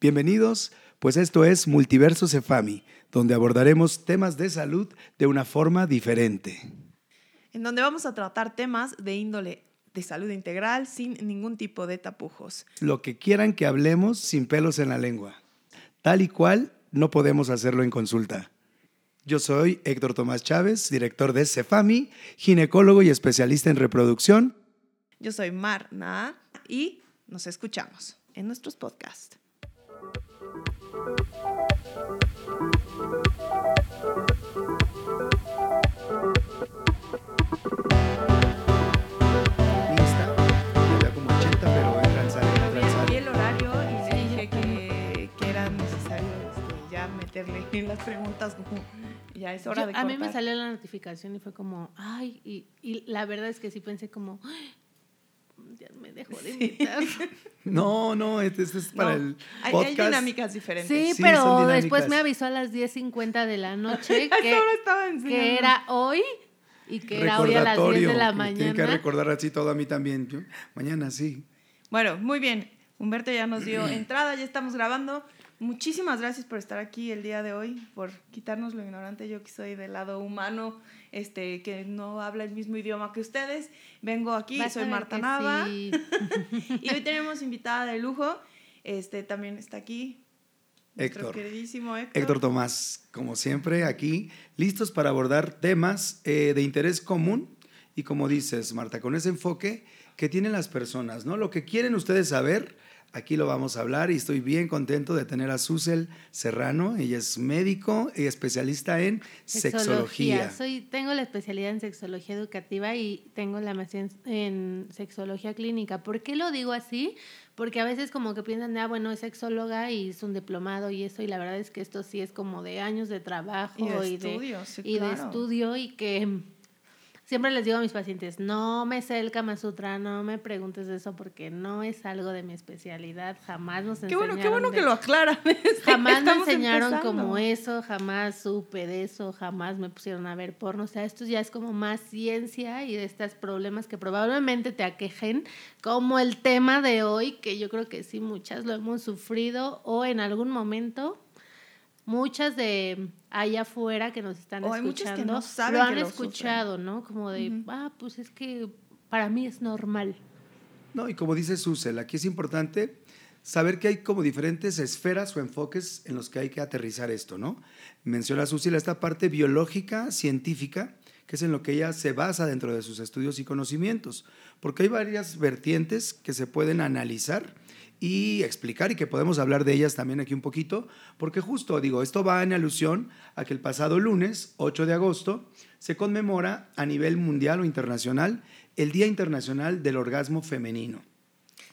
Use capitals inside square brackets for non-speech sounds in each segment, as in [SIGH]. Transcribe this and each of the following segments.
Bienvenidos, pues esto es Multiverso Cefami, donde abordaremos temas de salud de una forma diferente. En donde vamos a tratar temas de índole de salud integral sin ningún tipo de tapujos. Lo que quieran que hablemos sin pelos en la lengua. Tal y cual no podemos hacerlo en consulta. Yo soy Héctor Tomás Chávez, director de Cefami, ginecólogo y especialista en reproducción. Yo soy Marna y nos escuchamos en nuestros podcasts. Las preguntas. como, Ya es hora Yo- de a mí me cortar. salió la notificación y fue como, ay, y, y la verdad es que sí pensé como, "Ay, ya me dejó de invitar. [LAUGHS] No, no, este, este es para No, el hay, hay podcast. dinámicas diferentes. Sí, Sí, pero después me avisó a las 10.50 de la noche [LAUGHS] que, era hoy y que era hoy a las 10 de la me Tienen que mañana. recordar así todo a mí también. Yo, mañana sí. Bueno, muy bien. Humberto ya nos dio [CLEARS THROAT] entrada, ya estamos grabando. Muchísimas gracias por estar aquí el día de hoy, por quitarnos lo ignorante. Yo que soy del lado humano, este, que no habla el mismo idioma que ustedes. Vengo aquí, Vas soy Marta Nava. sí. [LAUGHS] Y hoy tenemos invitada de lujo. Este también está aquí. nuestro Héctor. queridísimo Héctor. Héctor Tomás, como siempre, aquí, listos para abordar temas eh, de interés común y como dices, Marta, con ese enfoque que tienen las personas, ¿no? Lo que quieren ustedes saber, aquí lo vamos a hablar y estoy bien contento de tener a Susel Serrano, ella es médico y especialista en sexología. Soy, tengo la especialidad en sexología educativa y tengo la maestría en, en sexología clínica. ¿Por qué lo digo así? Porque a veces como que piensan, ah, bueno, es sexóloga y es un diplomado y eso, y la verdad es que esto sí es como de años de trabajo Y de y de, estudio, sí, y de claro. estudio y que siempre les digo a mis pacientes, no me sé el Kama Sutra, no me preguntes de eso porque no es algo de mi especialidad, jamás nos Qué enseñaron bueno, qué bueno de- que lo aclaran. [LAUGHS] Jamás me enseñaron empezando. como eso, jamás supe de eso, jamás me pusieron a ver porno. O sea, esto ya es como más ciencia y de estos problemas que probablemente te aquejen, como el tema de hoy, que yo creo que sí, muchas lo hemos sufrido o en algún momento. Muchas de allá afuera que nos están O hay muchas escuchando que no saben lo han que lo escuchado, ¿no? Como de, Ujú. ah, pues es que para mí es normal. No, y como dice Susel, aquí es importante saber que hay como diferentes esferas o enfoques en los que hay que aterrizar esto, ¿no? Menciona Susel esta parte biológica, científica, que es en lo que ella se basa dentro de sus estudios y conocimientos, porque hay varias vertientes que se pueden analizar y explicar y que podemos hablar de ellas también aquí un poquito, porque justo digo, esto va en alusión a que el pasado lunes, 8 de agosto, se conmemora a nivel mundial o internacional el Día Internacional del Orgasmo Femenino,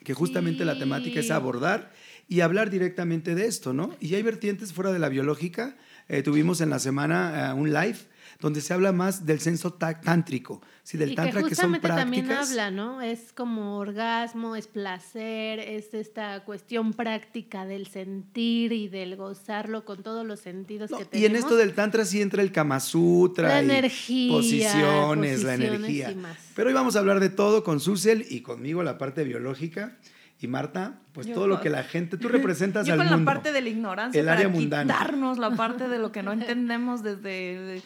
que justamente la temática es abordar y hablar directamente de esto, ¿no? Y hay vertientes fuera de la biológica, eh, tuvimos en la semana eh, un live donde se habla más del censo tá- tántrico, sí, del y tantra que que, son justamente también prácticas. habla, ¿no? Es como orgasmo, es placer, es esta cuestión práctica del sentir y del gozarlo con todos los sentidos No, que y tenemos. en esto del tantra sí entra el Kama Sutra, La y energía, posiciones, la posiciones energía. y más. Pero hoy vamos a hablar de todo con Susel y conmigo la parte biológica y Marta, pues Yo todo lo que la gente tú representas [LAUGHS] Yo al con mundo. la parte de la ignorancia El para área mundana. quitarnos la [LAUGHS] parte de lo que no entendemos desde,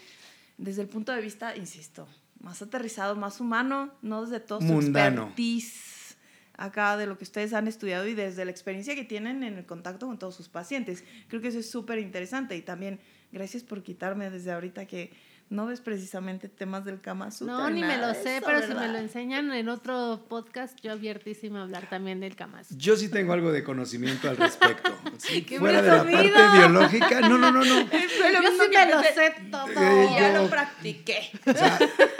desde el punto de vista, insisto, más aterrizado, más humano, no desde todo su Mundano. expertise acá de lo que ustedes han estudiado y desde la experiencia que tienen en el contacto con todos sus pacientes. Creo que eso es súper interesante y también gracias por quitarme desde ahorita que no ves precisamente temas del Kama Sutra. No, ni me lo sé, eso, pero si me lo enseñan en otro podcast, yo abiertísima a hablar también del Kama Sutra. Yo sí tengo algo de conocimiento al respecto. [LAUGHS] Sí, ¡Qué fuera de la parte biológica, no, no, no, no. [LAUGHS] Lo Yo sí que me lo sé todo. Eh, ya yo- lo practiqué. O sea,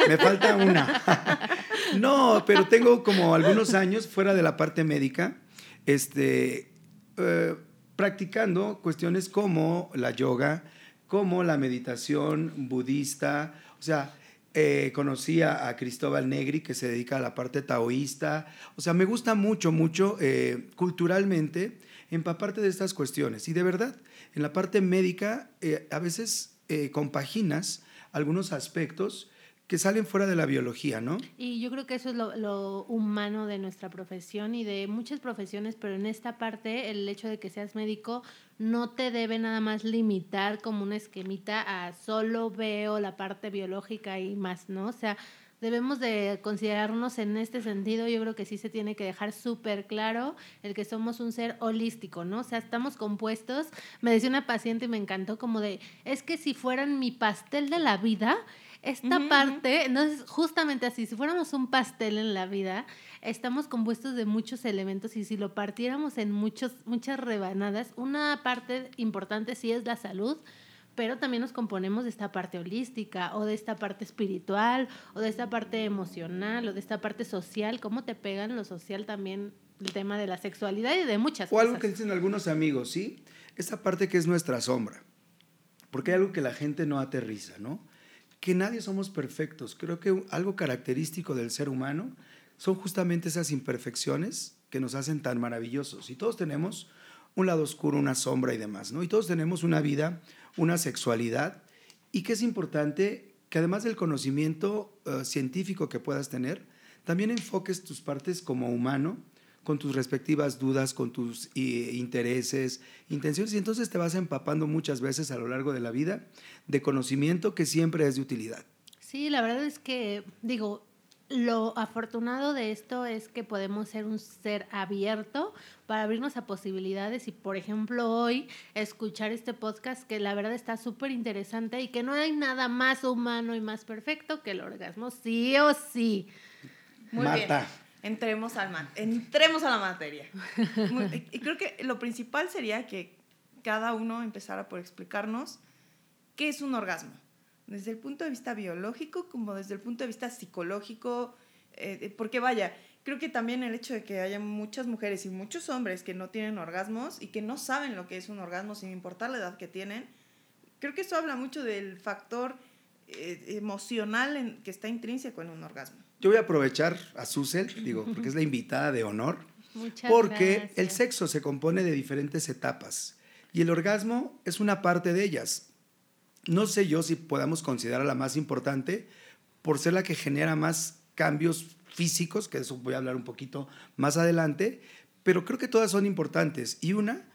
me falta una. [LAUGHS] No, pero tengo como algunos años fuera de la parte médica, este, eh, practicando cuestiones como la yoga, como la meditación budista, o sea, eh, conocí a, Cristóbal Negri, que se dedica a la parte taoísta. O sea, me gusta mucho, mucho eh, culturalmente empaparte de estas cuestiones. Y de verdad, en la parte médica, eh, a veces eh, compaginas algunos aspectos que salen fuera de la biología, ¿no? Y yo creo que eso es lo, humano de nuestra profesión y de muchas profesiones, pero en esta parte el hecho de que seas médico no te debe nada más limitar como una esquemita a solo veo la parte biológica y más, ¿no? O sea, debemos de considerarnos en este sentido, yo creo que sí se tiene que dejar súper claro el que somos un ser holístico, ¿no? O sea, estamos compuestos, me decía una paciente y me encantó como de, es que si fueran mi pastel de la vida, esta parte, entonces justamente así, si fuéramos un pastel en la vida, estamos compuestos de muchos elementos y si lo partiéramos en muchos, muchas rebanadas, una parte importante sí es la salud, pero también nos componemos de esta parte holística o de esta parte espiritual o de esta parte emocional o de esta parte social, cómo te pegan lo social también el tema de la sexualidad y de muchas cosas. O algo que dicen algunos amigos, ¿sí? Esta parte que es nuestra sombra, porque hay algo que la gente no aterriza, ¿no? Que nadie somos perfectos. Creo que algo característico del ser humano son justamente esas imperfecciones que nos hacen tan maravillosos. Y todos tenemos un lado oscuro, una sombra y demás, ¿no? Y todos tenemos una vida, una sexualidad, y que es importante que además del conocimiento eh, científico que puedas tener, también enfoques tus partes como humano con tus respectivas dudas, con tus intereses, intenciones, y entonces te vas empapando muchas veces a lo largo de la vida de conocimiento que siempre es de utilidad. Sí, la verdad es que, digo, lo afortunado de esto es que podemos ser un ser abierto para abrirnos a posibilidades y, por ejemplo, hoy escuchar este podcast que la verdad está súper interesante y que no hay nada más humano y más perfecto que el orgasmo, sí o sí. Muy Marta entremos, al entremos a la materia. y creo que lo principal sería que cada uno empezara por explicarnos qué es un orgasmo, desde el punto de vista biológico como desde el punto de vista psicológico, eh, porque vaya, creo que también el hecho de que haya muchas mujeres y muchos hombres que no tienen orgasmos y que no saben lo que es un orgasmo sin importar la edad que tienen, creo que eso habla mucho del factor eh, emocional que está intrínseco en un orgasmo. Yo voy a aprovechar a Susel, digo, porque es la invitada de honor, [LAUGHS] porque el sexo se compone de diferentes etapas y el orgasmo es una parte de ellas. No sé yo si podamos considerar la más importante por ser la que genera más cambios físicos, que de eso voy a hablar un poquito más adelante, pero creo que todas son importantes y una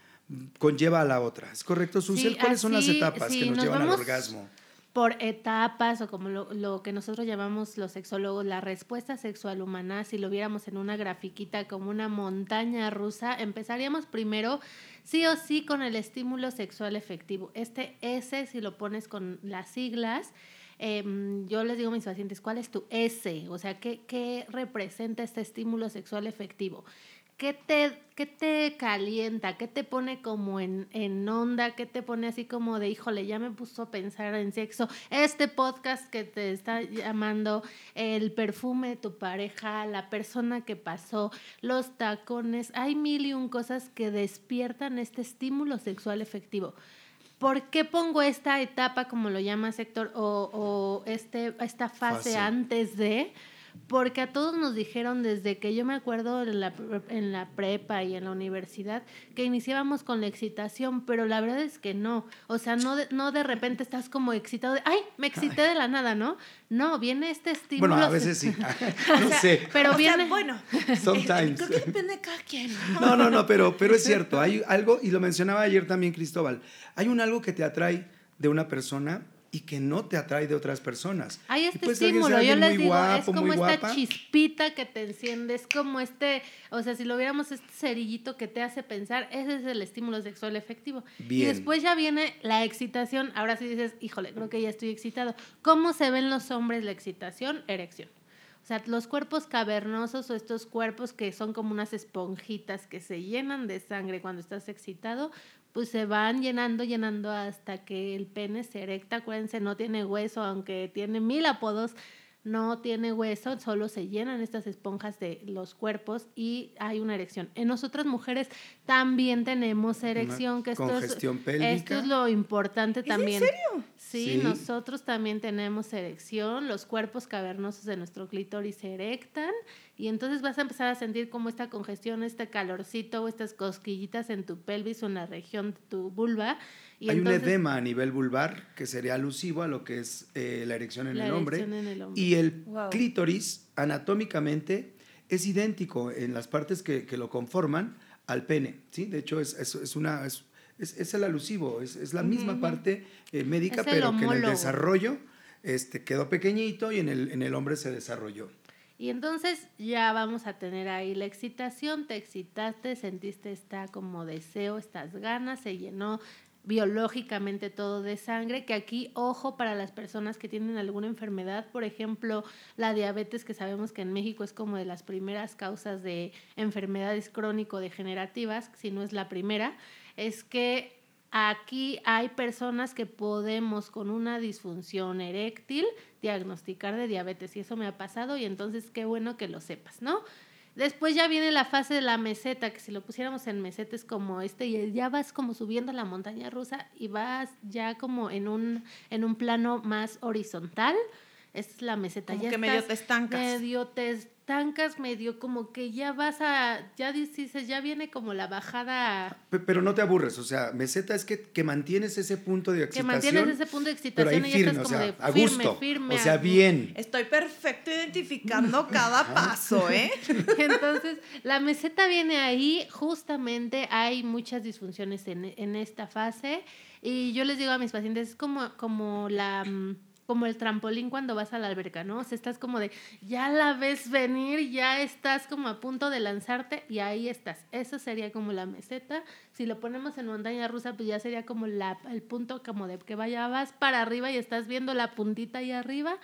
conlleva a la otra. ¿Es correcto, Susel? ¿Cuáles son las etapas que nos, llevan al orgasmo? Por etapas o como lo, que nosotros llamamos los sexólogos, la respuesta sexual humana, si lo viéramos en una grafiquita como una montaña rusa, empezaríamos primero sí o sí con el estímulo sexual efectivo. Este S, si lo pones con las siglas, em, yo les digo a mis pacientes, ¿cuál es tu S? O sea, ¿qué, qué representa este estímulo sexual efectivo? ¿Qué te, ¿Qué te calienta? ¿Qué te pone como en, en onda? ¿Qué te pone así como de, híjole, ya me puso a pensar en sexo? Este podcast que te está llamando, el perfume de tu pareja, la persona que pasó, los tacones, hay mil y un cosas que despiertan este estímulo sexual efectivo. ¿Por qué pongo esta etapa, como lo llama Sector, o, o este, esta fase. antes de? Porque a todos nos dijeron desde que yo me acuerdo en la, en la prepa y en la universidad que iniciábamos con la excitación, pero la verdad es que no. O sea, no de, no de repente estás como excitado de, ay, me excité de la nada, ¿no? No, viene este estímulo. Bueno, a veces sí. [LAUGHS] [LAUGHS] no sé. Pero viene. bueno, sometimes. creo que depende de cada quien. No, no, no, pero, pero es cierto. Hay algo, y lo mencionaba ayer también Cristóbal, hay un algo que te atrae de una persona y que no te atrae de otras personas. Hay este estímulo, yo les digo, es como esta chispita que te enciende, es como este, o sea, si lo viéramos, este cerillito que te hace pensar, ese es el estímulo sexual efectivo. Y después ya viene la excitación, ahora sí dices, híjole, creo que ya estoy excitado. ¿Cómo se ven los hombres la excitación? Erección. O sea, los cuerpos cavernosos o estos cuerpos que son como unas esponjitas que se llenan de sangre cuando estás excitado, pues se van llenando, llenando hasta que el pene se erecta. Acuérdense, no tiene hueso, aunque tiene mil apodos, no tiene hueso, solo se llenan estas esponjas de los cuerpos y hay una erección. En nosotras mujeres también tenemos erección, que esto es, esto es lo importante también. ¿En serio? Sí, Sí. nosotros también tenemos erección, los cuerpos cavernosos de nuestro clítoris se erectan y entonces vas a empezar a sentir como esta congestión, este calorcito o estas cosquillitas en tu pelvis o en la región de tu vulva. Y Hay entonces, un edema a nivel vulvar que sería alusivo a lo que es eh, la erección en La el hombre. erección en el hombre. Y el Wow. clítoris, anatómicamente, es idéntico en las partes que, que lo conforman al pene. ¿sí? De hecho, es, es, es una, es, es- es el alusivo, es, es la misma parte eh, médica, pero que en el desarrollo este, quedó pequeñito y en el, en el hombre se desarrolló. Y entonces ya vamos a tener ahí la excitación, te excitaste, sentiste esta como deseo, estas ganas, se llenó biológicamente todo de sangre, que aquí, ojo, para las personas que tienen alguna enfermedad, por ejemplo, la diabetes, que sabemos que en México es como de las primeras causas de enfermedades crónico-degenerativas, si no es la primera, es que aquí hay personas que podemos con una disfunción eréctil diagnosticar de diabetes y eso me ha pasado y entonces qué bueno que lo sepas, ¿no? Después ya viene la fase de la meseta, que si lo pusiéramos en meseta es como este, y ya vas como subiendo la montaña rusa y vas ya como en un, en un plano más horizontal. Esta es la meseta. Como ya que medio estás- te estancas. Medio te estancas, medio como que ya vas a, ya dices, ya viene como la bajada, Pe- Pero no te aburres, o sea, meseta es que, que mantienes ese punto de que excitación. mantienes ese punto de pero ahí excitación y ya firme, estás o como sea, de a firme, gusto, firme. o sea, bien. Estoy perfecto identificando cada paso, ¿eh? [LAUGHS] Entonces, la meseta viene ahí, justamente hay muchas disfunciones en, en esta fase y yo les digo a mis pacientes, es como, como la... como el trampolín cuando vas a la alberca, ¿no? O sea, estás como de, ya la ves venir, ya estás como a punto de lanzarte y ahí estás. Eso sería como la meseta. Si lo ponemos en montaña rusa, pues ya sería como la, el punto como de que vaya, vas para arriba y estás viendo la puntita ahí arriba.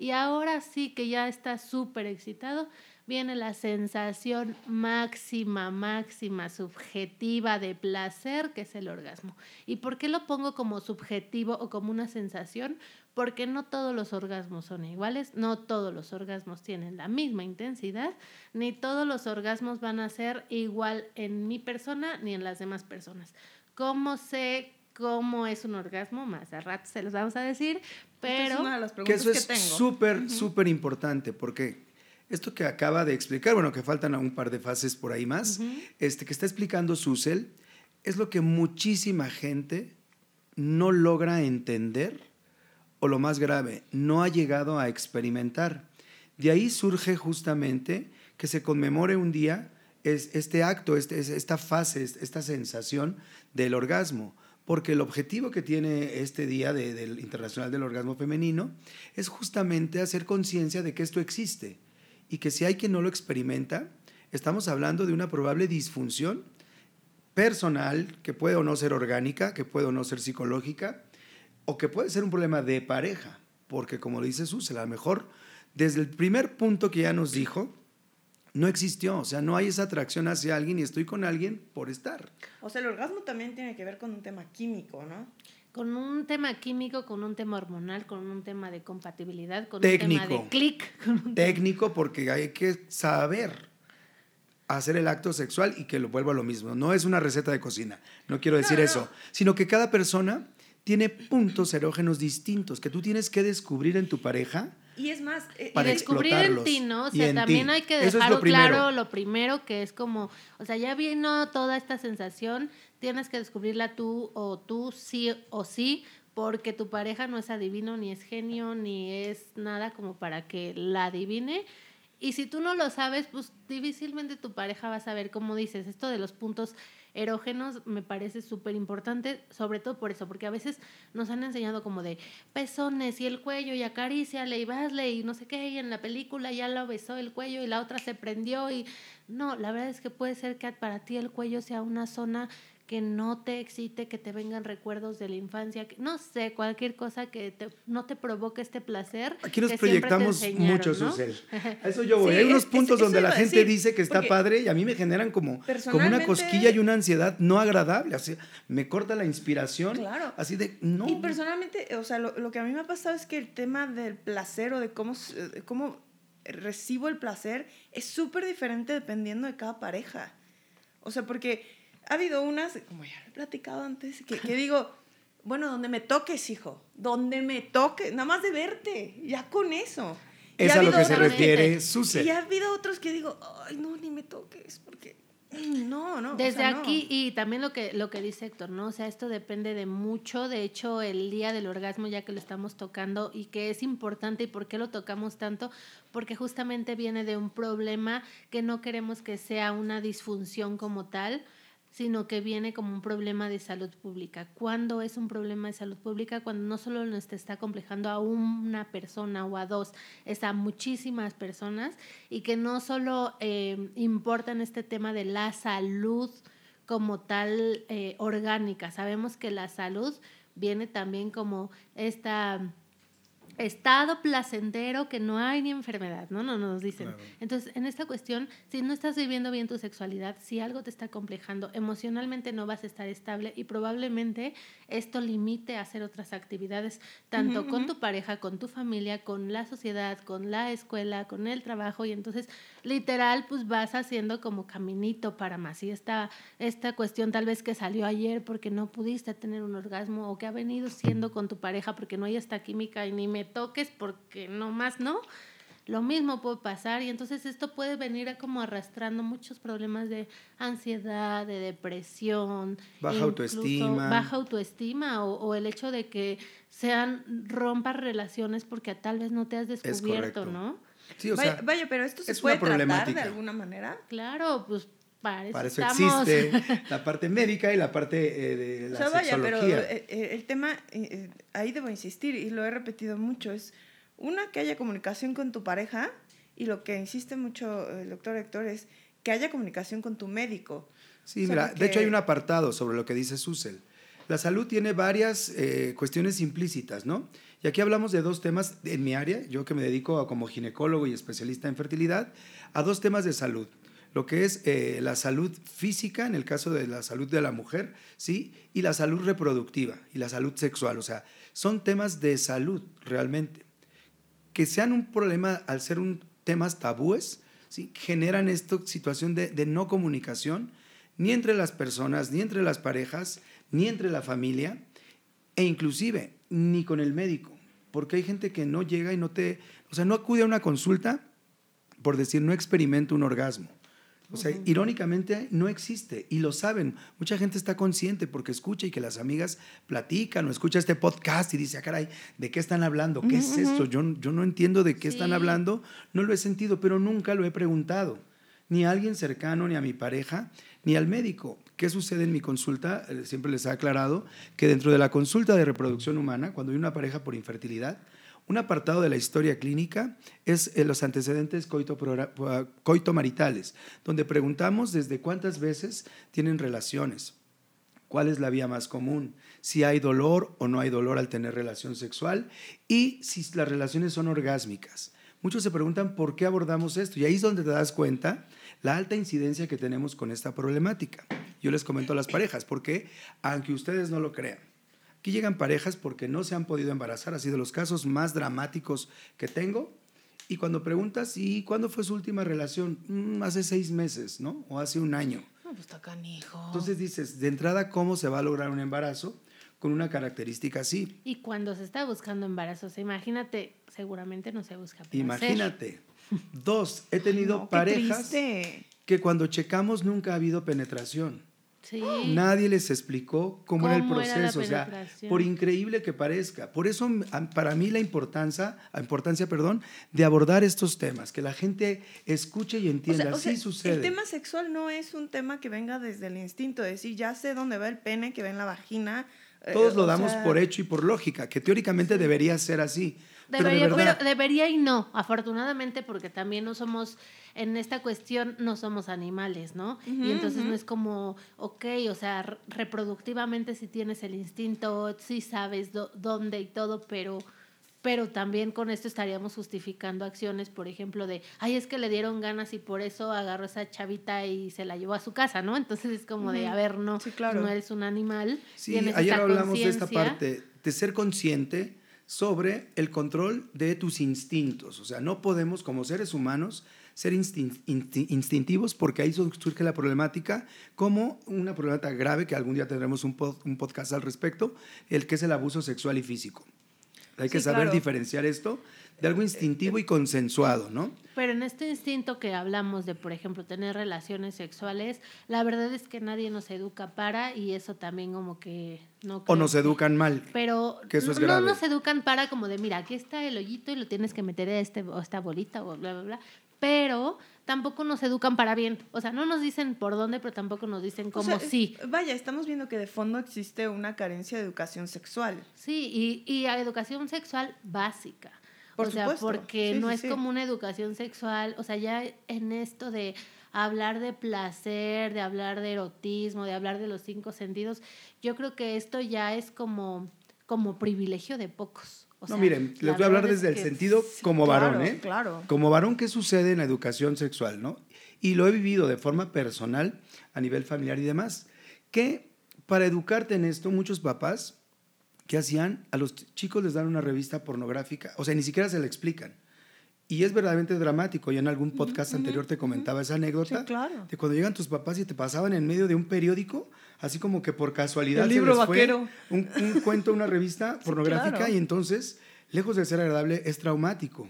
Y ahora sí que ya estás súper excitado, viene la sensación máxima, máxima, subjetiva de placer, que es el orgasmo. ¿Y por qué lo pongo como subjetivo o como una sensación? Porque no todos los orgasmos son iguales, no todos los orgasmos tienen la misma intensidad, ni todos los orgasmos van a ser igual en mi persona ni en las demás personas. ¿Cómo sé cómo es un orgasmo? Más a rato se los vamos a decir, Esta es pero... una de las Que preguntas eso que, es súper, súper importante, porque esto que acaba de explicar, bueno, que faltan un par de fases por ahí más, este que está explicando Susel, es lo que muchísima gente no logra entender, o lo más grave, no ha llegado a experimentar. De ahí surge justamente que se conmemore un día es, este acto, este, es- esta fase, es- esta sensación del orgasmo. Porque el objetivo que tiene este día de- del Internacional del Orgasmo Femenino es justamente hacer conciencia de que esto existe y que si hay quien no lo experimenta, estamos hablando de una probable disfunción personal que puede o no ser orgánica, que puede o no ser psicológica, o que puede ser un problema de pareja, porque como dice Susel, a lo mejor desde el primer punto que ya nos dijo, no existió, o sea, no hay esa atracción hacia alguien y estoy con alguien por estar. O sea, el orgasmo también tiene que ver con un tema químico, ¿no? Con un tema químico, con un tema hormonal, con un tema de compatibilidad, con un tema de clic. [LAUGHS] con un- Técnico porque hay que saber hacer el acto sexual y que lo vuelva a lo mismo. No es una receta de cocina, no quiero decir No, no. eso, sino que cada persona tiene puntos erógenos distintos que tú tienes que descubrir en tu pareja Y es más, eh, Y Para descubrir en ti, ¿no? O Y sea, también ti. hay que Eso es lo dejarlo claro lo primero que es como, o sea, ya vino toda esta sensación, tienes que descubrirla tú o tú sí o sí, porque tu pareja no es adivino, ni es genio, ni es nada como para que la adivine. Y si tú no lo sabes, pues difícilmente tu pareja va a saber cómo dices. Esto de los puntos erógenos me parece súper importante, sobre todo por eso, porque a veces nos han enseñado como de pezones y el cuello y acaríciale y vasle y no sé qué, y en la película ya lo besó el cuello y la otra se prendió y no, la verdad es que puede ser que para ti el cuello sea una zona que no te excite, que te vengan recuerdos de la infancia, que, no sé, cualquier cosa que te- no te provoque este placer. Aquí nos que siempre te proyectamos mucho, ¿no? Susel. [LAUGHS] A eso yo voy. Sí, Hay unos es- puntos donde la gente decir, dice que está padre y a mí me generan como, como una cosquilla y una ansiedad no agradable. Así, me corta la inspiración. Claro. Así de, no. Y personalmente, o sea, lo, lo que a mí me ha pasado es que el tema del placer o de cómo, s- de cómo recibo el placer es súper diferente dependiendo de cada pareja. O sea, porque ha habido unas, como ya lo he platicado antes, que, que digo, bueno, donde me toques, hijo, donde me toques, nada más de verte, ya con eso. Y Es ha a lo habido que se otros refiere Suce. Y ha habido otros que digo, ay, no, ni me toques, porque no, no. o Desde sea, no. aquí, y también lo que, lo que dice Héctor, ¿no? O sea, esto depende de mucho. De hecho, el día del orgasmo, ya que lo estamos tocando, y que es importante, y por qué lo tocamos tanto, porque justamente viene de un problema que no queremos que sea una disfunción como tal, sino que viene como un problema de salud pública. ¿Cuándo es un problema de salud pública? Cuando no solo nos está complejando a una persona o a dos, es a muchísimas personas y que no solo eh, importa en este tema de la salud como tal eh, orgánica. Sabemos que la salud viene también como esta estado placentero que no hay ni enfermedad, ¿no? No nos dicen. Claro. Entonces, en esta cuestión, si no estás viviendo bien tu sexualidad, si algo te está complejando, emocionalmente no vas a estar estable y probablemente esto limite a hacer otras actividades, tanto con tu pareja, con tu familia, con la sociedad, con la escuela, con el trabajo y entonces literal pues vas haciendo como caminito para más. Y esta, esta cuestión tal vez que salió ayer porque no pudiste tener un orgasmo o que ha venido siendo con tu pareja porque no hay esta química y ni me toques porque no más no. Lo mismo puede pasar y entonces esto puede venir a como arrastrando muchos problemas de ansiedad, de depresión, Baja autoestima. baja autoestima o, o el hecho de que sean rompas relaciones porque tal vez no te has descubierto. ¿no? Sí, o vaya, sea, vaya, pero esto se es puede una tratar de alguna manera. Claro, pues para eso, para eso estamos. existe [LAUGHS] la parte médica y la parte eh, de la o sea, vaya, pero sexología. eh, eh, el tema, ahí debo insistir y lo he repetido mucho, es una que haya comunicación con tu pareja y lo que insiste mucho el doctor Héctor es que haya comunicación con tu médico. Sí, O sea, mira, porque- de hecho hay un apartado sobre lo que dice Susel. La salud tiene varias eh, cuestiones implícitas, ¿no? Y aquí hablamos de dos temas en mi área, yo que me dedico a- como ginecólogo y especialista en fertilidad, a dos temas de salud. Lo que es eh, la salud física, en el caso de la salud de la mujer, ¿sí? Y la salud reproductiva y la salud sexual. O sea, son temas de salud realmente que sean un problema al ser un temas tabúes, ¿sí? generan esta situación de, de no comunicación ni entre las personas, ni entre las parejas, ni entre la familia, e inclusive ni con el médico, porque hay gente que no llega y no te, o sea, no acude a una consulta por decir no experimento un orgasmo. O sea, irónicamente no existe y lo saben. Mucha gente está consciente porque escucha y que las amigas platican o escucha este podcast y dice, ah, caray, ¿de qué están hablando? ¿Qué es esto? Yo, yo no entiendo de qué están hablando, no lo he sentido, pero nunca lo he preguntado. Ni a alguien cercano, ni a mi pareja, ni al médico. ¿Qué sucede en mi consulta? Eh, Siempre les he aclarado que dentro de la consulta de reproducción humana, cuando hay una pareja por infertilidad, un apartado de la historia clínica es eh, los antecedentes coito coitomaritales, donde preguntamos desde cuántas veces tienen relaciones, cuál es la vía más común, si hay dolor o no hay dolor al tener relación sexual y si las relaciones son orgásmicas. Muchos se preguntan por qué abordamos esto y ahí es donde te das cuenta la alta incidencia que tenemos con esta problemática. Yo les comento a las parejas, porque aunque ustedes no lo crean, aquí llegan parejas porque no se han podido embarazar, ha sido los casos más dramáticos que tengo. Y cuando preguntas, ¿y cuándo fue su última relación? "Mm, hace seis meses, ¿no? O hace un año. No, pues está canijo. Entonces dices, de entrada, ¿cómo se va a lograr un embarazo con una característica así? Y cuando se está buscando embarazo, o sea, imagínate, seguramente no se busca placer. Imagínate. [LAUGHS] Dos, he tenido No, qué parejas que cuando checamos nunca ha habido penetración. Sí. Nadie les explicó cómo, era el ¿Cómo era la proceso, o sea, por increíble que parezca. Por eso para mí la importancia, la importancia, perdón, de abordar estos temas, que la gente escuche y O entienda, sea, o sea, sí sucede. El tema sexual no es un tema que venga desde el instinto, de decir, ya sé dónde va el pene, que va en la vagina. eh, Todos lo damos por hecho y por lógica, que teóricamente debería ser así. Pero de Debería, pero debería y no, afortunadamente, porque también no somos, en esta cuestión no somos animales, ¿no? Y entonces no es como, ok, o sea, re- reproductivamente sí tienes el instinto, sí sabes dó- dónde y todo, pero, pero también con esto estaríamos justificando acciones, por ejemplo, de, ay, es que le dieron ganas y por eso agarró a esa chavita y se la llevó a su casa, ¿no? Entonces es como de, a ver, no, Sí, claro. no eres un animal. Sí, ayer hablamos de esta parte, de ser consciente, sobre el control de tus instintos. O sea, no podemos como seres humanos ser instintivos porque ahí surge la problemática como una problemática grave que algún día tendremos un, un podcast al respecto, el que es el abuso sexual y físico. Hay que saber diferenciar esto de algo instintivo y consensuado, ¿no? Pero en este instinto que hablamos de, por ejemplo, tener relaciones sexuales, la verdad es que nadie nos educa para y eso también como que no O nos educan mal. Pero que eso es no nos educan para como de, mira, aquí está el hoyito y lo tienes que meter a este, esta bolita o bla, bla, bla. Pero tampoco nos educan para bien. O sea, no nos dicen por dónde, pero tampoco nos dicen cómo sí. Vaya, estamos viendo que de fondo existe una carencia de educación sexual. Sí, y, y a educación sexual básica. Por o sea, porque no es como una educación sexual, o sea, ya en esto de hablar de placer, de hablar de erotismo, de hablar de los cinco sentidos, yo creo que esto ya es como, como privilegio de pocos no, miren, les voy a hablar desde el sentido como varón, ¿eh? Claro. Como varón, ¿qué sucede en la educación sexual, no? Y lo he vivido de forma personal, a nivel familiar y demás, que para educarte en esto, muchos papás, ¿qué hacían? A los chicos les dan una revista pornográfica, o sea, ni siquiera se le explican. Y es verdaderamente dramático. Yo en algún podcast anterior te comentaba esa anécdota claro. de cuando llegan tus papás y te pasaban en medio de un periódico, así como que por casualidad El libro vaquero. un, un, cuento, una revista [LAUGHS] pornográfica y entonces, lejos de ser agradable, es traumático.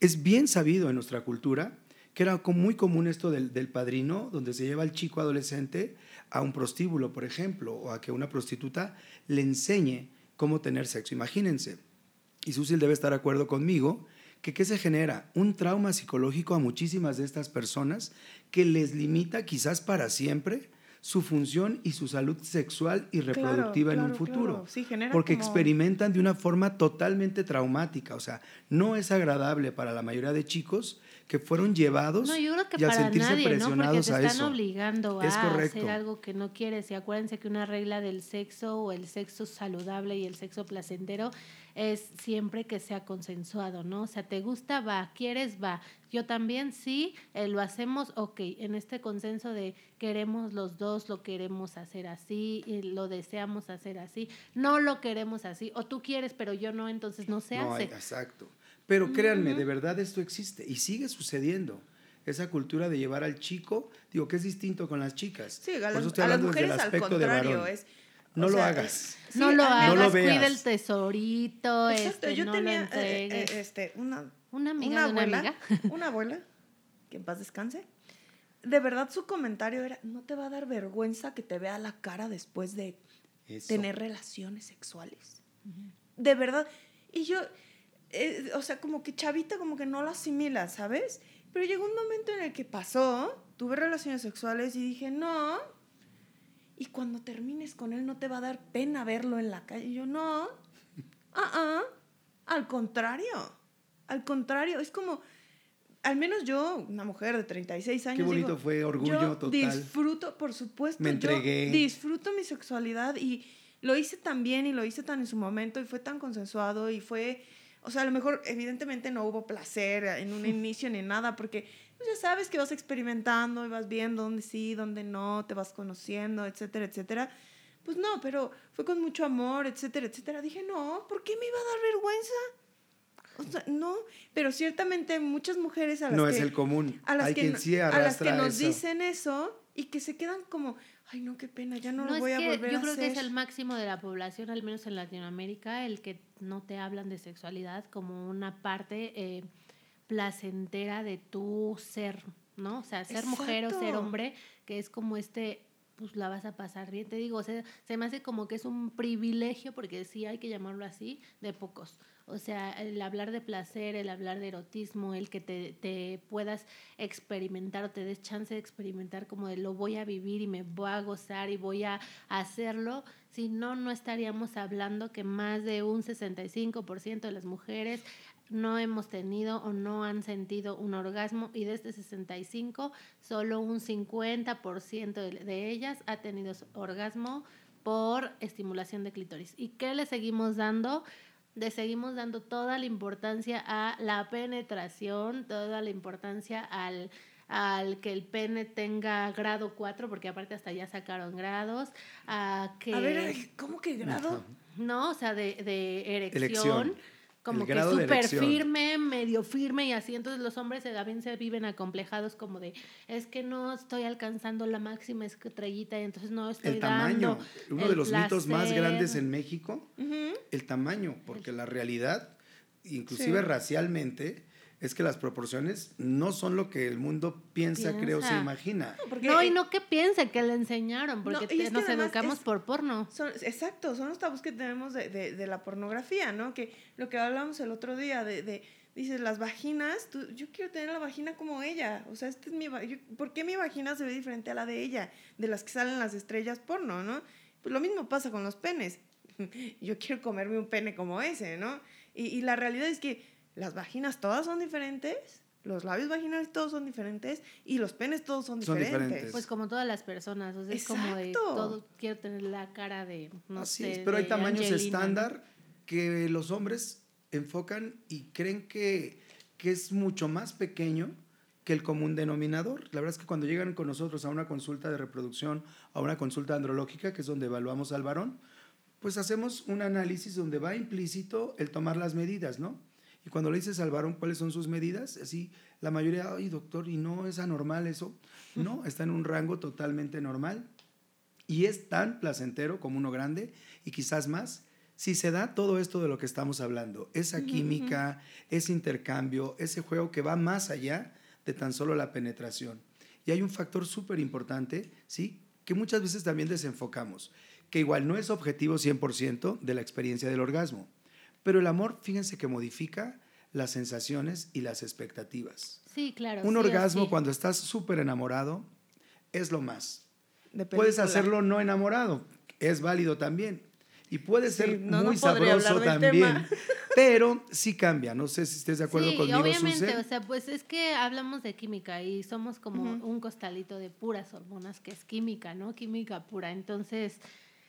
Es bien sabido en nuestra cultura que era muy común esto del, del padrino, donde se lleva al chico adolescente a un prostíbulo, por ejemplo, o a que una prostituta le enseñe cómo tener sexo. Imagínense. Y Susil debe estar de acuerdo conmigo que ¿qué se genera? Un trauma psicológico a muchísimas de estas personas que les limita quizás para siempre su función y su salud sexual y reproductiva en un futuro. porque experimentan de una forma totalmente traumática. O sea, no es agradable para la mayoría de chicos que fueron llevados no, yo creo que y al para sentirse nadie, presionados ¿no? Porque te están obligando a hacer algo que no quieres. Y acuérdense que una regla del sexo o el sexo saludable y el sexo placentero es siempre que sea consensuado, ¿no? O sea, te gusta, va, quieres, va. Yo también, sí, eh, lo hacemos, ok, en este consenso de queremos los dos, lo queremos hacer así, y lo deseamos hacer así, no lo queremos así, o tú quieres, pero yo no, entonces no se hace. exacto. Pero créanme, de verdad esto existe y sigue sucediendo esa cultura de llevar al chico, digo que es distinto con las chicas. Sí, a, las mujeres al contrario, es no lo hagas. no lo hagas, no cuida el tesorito. Exacto, este, yo tenía eh, eh, este, una, una amiga una abuela, [LAUGHS] una abuela, que en paz descanse. De verdad su comentario era, no te va a dar vergüenza que te vea la cara después de tener relaciones sexuales. De verdad. Y yo, eh, o sea, como que chavita, como que no lo asimila, ¿sabes? Pero llegó un momento en el que pasó, tuve relaciones sexuales y dije, no, y cuando termines con él no te va a dar pena verlo en la calle. Y yo, no, [LAUGHS] ah, ah, al contrario, al contrario, es como, al menos yo, una mujer de 36 años. Qué bonito fue, orgullo total. Disfruto, por supuesto. Me entregué. disfruto mi sexualidad y lo hice tan bien y lo hice tan en su momento y fue tan consensuado y fue, o sea, a lo mejor evidentemente no hubo placer en un [LAUGHS] inicio ni nada porque pues ya sabes que vas experimentando y vas viendo dónde sí, dónde no, te vas conociendo, etcétera, etcétera. Pues no, pero fue con mucho amor, etcétera, etcétera. Dije, no, ¿por qué me iba a dar vergüenza? O sea, no, pero ciertamente muchas mujeres a las no que... No es el común. A las Hay que, quien sí a las que nos eso. dicen eso y que se quedan como, ay, no, qué pena, ya no, lo voy a volver a hacer. Yo creo que es el máximo de la población, al menos en Latinoamérica, el que no te hablan de sexualidad como una parte... Eh, placentera de tu ser, ¿no? O sea, ser mujer o ser hombre, que es como este, pues la vas a pasar bien. Te digo, o sea, se me hace como que es un privilegio, porque sí hay que llamarlo así, de pocos. O sea, el hablar de placer, el hablar de erotismo, el que te, te puedas experimentar o te des chance de experimentar como de lo voy a vivir y me voy a gozar y voy a hacerlo, si no, no estaríamos hablando que más de un 65% de las mujeres no hemos tenido o no han sentido un orgasmo y de este 65 solo un 50% de, ellas ha tenido orgasmo por estimulación de clítoris. ¿Y qué le seguimos dando? Le seguimos dando toda la importancia a la penetración, toda la importancia al, al que el pene tenga grado 4, porque aparte hasta ya sacaron grados, a que... A ver, ¿cómo que grado? No, o sea, de, de erección. Como que súper firme, medio firme y así. Entonces los hombres se, también se viven acomplejados como de, es que no estoy alcanzando la máxima estrellita y entonces no estoy El tamaño, dando uno el de los mitos más placer". grandes en México, el tamaño, porque la realidad, inclusive Sí. racialmente, es que las proporciones no son lo que el mundo piensa, creo, se Piensa. imagina. Porque, No, y no que piense que le enseñaron, porque No, te- nos educamos es- por porno. Son, exacto, son los tabús que tenemos de, de- de la pornografía, ¿no? Que lo que hablamos el otro día, de, de dices, las vaginas, tú- yo quiero tener la vagina como ella. O sea, este es mi, va- yo- ¿por qué mi vagina se ve diferente a la de ella? De las que salen las estrellas porno, ¿no? Pues lo mismo pasa con los penes. [LAUGHS] Yo quiero comerme un pene como ese, ¿no? Y, y la realidad es que las vaginas todas son diferentes, los labios vaginales todos son diferentes y los penes todos son Son diferentes. diferentes. Pues como todas las personas, o sea, es como de todo, quiero tener la cara de, no Así sé, es, pero hay tamaños estándar que los hombres enfocan y creen que, que es mucho más pequeño que el común denominador. La verdad es que cuando llegan con nosotros a una consulta de reproducción, a una consulta andrológica, que es donde evaluamos al varón, pues hacemos un análisis donde va implícito el tomar las medidas, ¿no? Y cuando le dices al varón cuáles son sus medidas, así la mayoría, ay doctor, ¿y no es anormal eso? No, está en un rango totalmente normal y es tan placentero como uno grande y quizás más si se da todo esto de lo que estamos hablando, esa química, ese intercambio, ese juego que va más allá de tan solo la penetración. Y hay un factor súper importante, ¿sí? Que muchas veces también desenfocamos, que igual no es objetivo 100% de la experiencia del orgasmo, pero el amor, fíjense que modifica las sensaciones y las expectativas. Sí, claro. Un sí orgasmo sí. cuando estás súper enamorado es lo más. De Puedes hacerlo no enamorado, es válido también. Y puede Sí, ser no, no muy podría sabroso también, tema. [LAUGHS] pero sí cambia. No sé si estés de acuerdo sí, conmigo, obviamente, o sea, pues es que hablamos de química y somos como un costalito de puras hormonas, que es química, ¿no? Química pura. Entonces,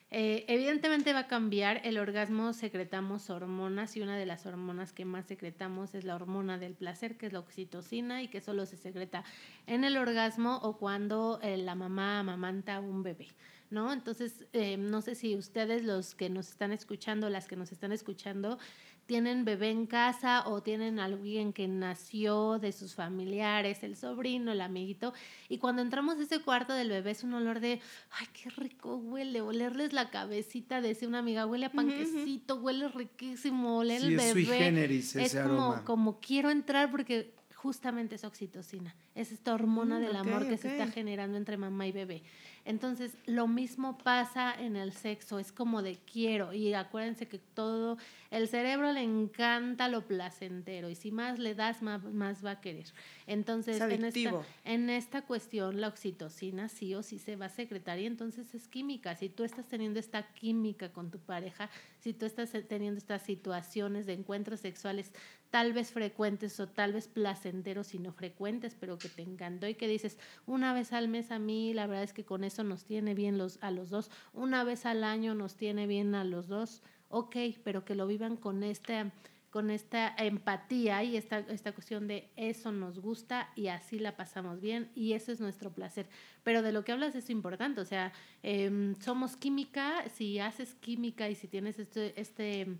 eh, evidentemente va a cambiar. El orgasmo secretamos hormonas y una de las hormonas que más secretamos es la hormona del placer, que es la oxitocina y que solo se secreta en el orgasmo o cuando eh, la mamá amamanta a un bebé. ¿No? Entonces, eh, no sé si ustedes, los que nos están escuchando, las que nos están escuchando, tienen bebé en casa o tienen alguien que nació de sus familiares, el sobrino, el amiguito, y cuando entramos a ese cuarto del bebé es un olor de, ay, qué rico huele, olerles la cabecita de ese una amiga, huele a panquecito, huele riquísimo, oler Sí, el es sui bebé. es ese como, aroma. como quiero entrar porque justamente es oxitocina, es esta hormona Mm, del amor que se está generando entre mamá y bebé. Entonces, lo mismo pasa en el sexo, es como de quiero. Y acuérdense que todo, el cerebro le encanta lo placentero y si más le das, más, más va a querer. Entonces, Es en esta, en esta cuestión, la oxitocina sí o sí se va a secretar y entonces es química. Si tú estás teniendo esta química con tu pareja, si tú estás teniendo estas situaciones de encuentros sexuales tal vez frecuentes o tal vez placenteros y no frecuentes, pero que te encantó y que dices, una vez al mes a mí, la verdad es que con eso nos tiene bien los, a los dos, una vez al año nos tiene bien a los dos, ok, pero que lo vivan con esta con esta empatía y esta, esta cuestión de eso nos gusta y así la pasamos bien y ese es nuestro placer. Pero de lo que hablas es importante, o sea, em, somos química, si haces química y si tienes este, este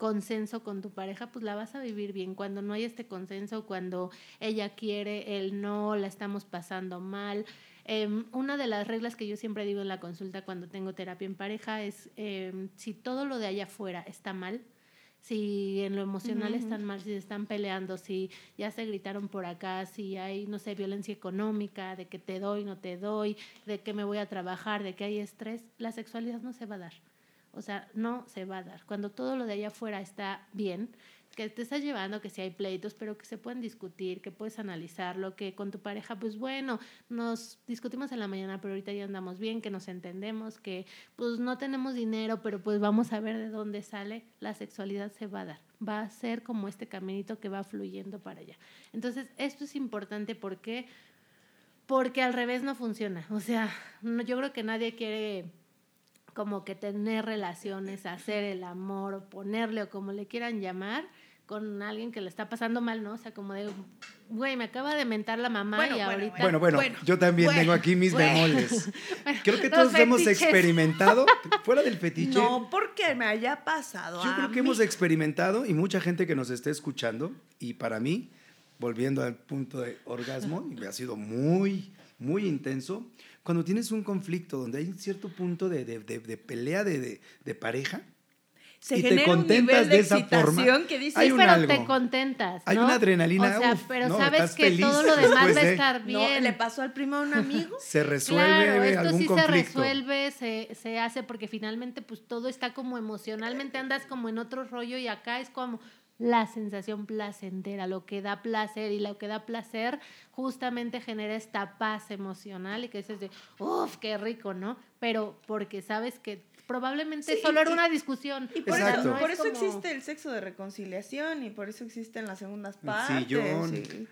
consenso con tu pareja, pues la vas a vivir bien. Cuando no hay este consenso, cuando ella quiere, él no, la estamos pasando mal. Em, una de las reglas que yo siempre digo en la consulta cuando tengo terapia en pareja es em, si todo lo de allá afuera está mal, si en lo emocional están mal, si se están peleando, si ya se gritaron por acá, si hay, no sé, violencia económica, de que te doy, no te doy, de que me voy a trabajar, de que hay estrés, la sexualidad no se va a dar. O sea, no se va a dar. Cuando todo lo de allá afuera está bien, que te estás llevando, que si hay pleitos, pero que se pueden discutir, que puedes analizarlo, que con tu pareja, pues bueno, nos discutimos en la mañana, pero ahorita ya andamos bien, que nos entendemos, que pues no tenemos dinero, pero pues vamos a ver de dónde sale, la sexualidad se va a dar. Va a ser como este caminito que va fluyendo para allá. Entonces, esto es importante porque porque al revés no funciona. O sea, no- yo creo que nadie quiere como que tener relaciones, hacer el amor o ponerle o como le quieran llamar con alguien que le está pasando mal, ¿no? O sea, como de, güey, me acaba de mentar la mamá Bueno, y bueno, ahorita... Bueno, bueno, Bueno, yo también bueno, tengo aquí mis bueno. bemoles. [LAUGHS] Creo que todos hemos fetiches. experimentado, fuera del fetiche, No porque me haya pasado. yo a creo que mí. hemos experimentado y mucha gente que nos esté escuchando, y para mí, volviendo al punto de orgasmo, y ha sido muy, muy intenso, cuando tienes un conflicto donde hay un cierto punto de, de- de- de pelea de, de- de pareja, se y te un contentas nivel de de esa forma. excitación que dices, Hay Sí, un pero algo. te contentas. Hay una adrenalina, O sea, uf, pero no, sabes que feliz todo lo demás va a estar no, bien. le pasó al primo a un amigo. [LAUGHS] se resuelve Claro, esto algún sí conflicto. se resuelve, se, se hace porque finalmente pues todo está como emocionalmente, andas como en otro rollo y acá es como la sensación placentera, lo que da placer y lo que da placer justamente genera esta paz emocional y que dices de, uff, qué rico, ¿no? Pero porque sabes que probablemente Sí, solo y- era una discusión. Y por Exacto. eso, no por es eso como- existe el sexo de reconciliación y por eso existen las segundas El partes. sillón. sí.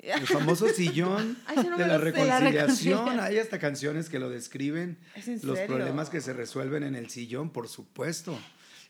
El famoso sillón [LAUGHS] Ay, ese no de la reconciliación. Hay hasta canciones que lo describen. ¿Es en Los serio? problemas que se resuelven en el sillón, por supuesto.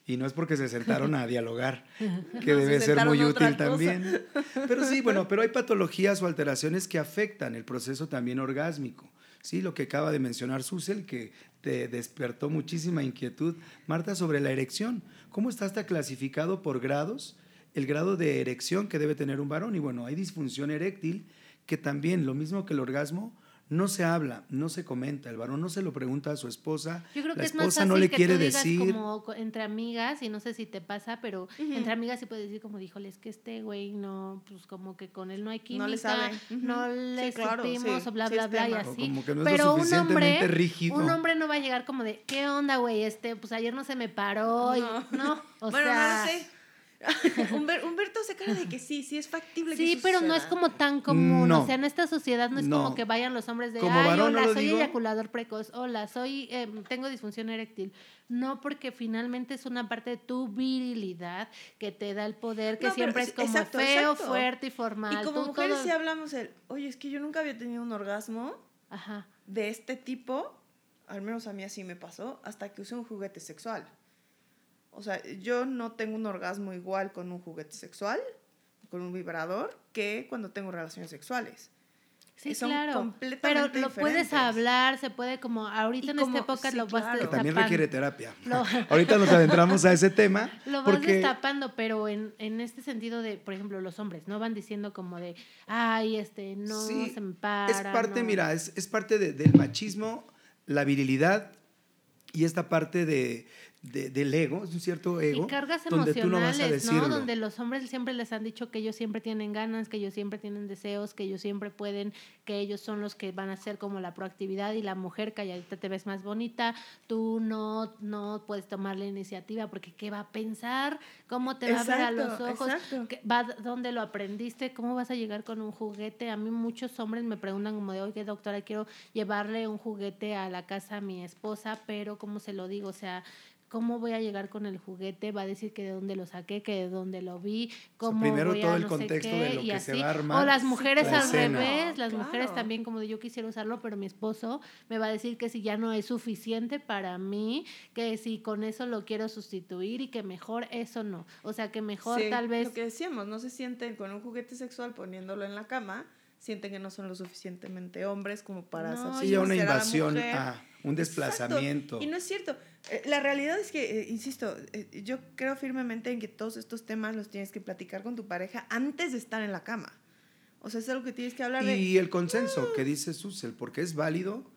Y no es porque se sentaron a dialogar, [LAUGHS] que No, debe se ser muy útil también. [LAUGHS] Pero sí, bueno, pero hay patologías o alteraciones que afectan el proceso también orgásmico. Sí, lo que acaba de mencionar Susel, que te despertó muchísima inquietud. Marta, sobre la erección. ¿Cómo está hasta clasificado por grados? El grado de erección que debe tener un varón. Y bueno, hay disfunción eréctil, que también, lo mismo que el orgasmo, no se habla, no se comenta. El varón no se lo pregunta a su esposa. Yo creo que la es más esposa fácil no le que quiere tú digas decir. como co- entre amigas, y no sé si te pasa, pero entre amigas sí puedes decir como, díjole, es que este güey no, pues como que con él no hay química, No le sabe. No le Sí, claro, supimos sí, o bla, sí bla, bla, y así. como que no es lo pero un hombre, rígido. un hombre no va a llegar como de, ¿qué onda, güey? Este, pues ayer no se me paró, y- No. no, [LAUGHS] o bueno, sea... no lo sé. [LAUGHS] Humber- Humberto se cara de que sí, sí es factible. que Sí, pero no es como tan común. No. O sea, en esta sociedad no es No. como que vayan los hombres de, Como ay, varón no hola, lo soy digo". eyaculador precoz, hola, soy, eh, tengo disfunción eréctil. No, porque finalmente es una parte de tu virilidad que te da el poder, que No, pero siempre es como exacto, feo, exacto. fuerte y formal. Y como Tú mujeres todo- sí hablamos el, oye, es que yo nunca había tenido un orgasmo Ajá. de este tipo, al menos a mí así me pasó, hasta que usé un juguete sexual. O sea, yo no tengo un orgasmo igual con un juguete sexual, con un vibrador, que cuando tengo relaciones sexuales. Sí, Son claro. completamente Pero lo puedes diferentes. hablar, se puede como, ahorita Y en como- esta época sí, lo vas claro. que también destapando. requiere terapia. [LAUGHS] Lo- [LAUGHS] Ahorita nos adentramos a ese tema. [LAUGHS] Lo vas porque destapando, pero en, en este sentido de, por ejemplo, los hombres, no van diciendo como de, ay, este, no Sí, se me para. es parte, no". mira, es, es parte de- del machismo, la virilidad y esta parte de, de- del ego, es un cierto ego. Y cargas donde tú no vas a emocionales, ¿no? decirlo. Donde los hombres siempre les han dicho que ellos siempre tienen ganas, que ellos siempre tienen deseos, que ellos siempre pueden, que ellos son los que van a hacer como la proactividad y la mujer calladita te ves más bonita, tú no, no puedes tomar la iniciativa porque ¿qué va a pensar? ¿Cómo te va a ver a los ojos? exacto. ¿Qué- va- ¿Dónde lo aprendiste? ¿Cómo vas a llegar con un juguete? A mí muchos hombres me preguntan como de, oye, doctora, quiero llevarle un juguete a la casa a mi esposa, pero ¿cómo se lo digo? O sea, ¿cómo voy a llegar con el juguete? Va a decir que de dónde lo saqué, que de dónde lo vi, cómo primero voy todo a el no sé contexto qué, de lo y que se así. va a armar O las mujeres la al escena. revés, las Claro. mujeres también como de yo quisiera usarlo, pero mi esposo me va a decir que si ya no es suficiente para mí, que si con eso lo quiero sustituir y que mejor eso no. O sea, que mejor Sí, tal vez Lo que decíamos, no se sienten con un juguete sexual poniéndolo en la cama, sienten que no son lo suficientemente hombres como para No, Sí, una satisfacer a la invasión, mujer. a un desplazamiento. Exacto. Y no es cierto. Eh, La realidad es que, eh, insisto, eh, yo creo firmemente en que todos estos temas los tienes que platicar con tu pareja antes de estar en la cama. O sea, es algo que tienes que hablar de... Y el consenso que dice Susel, porque es válido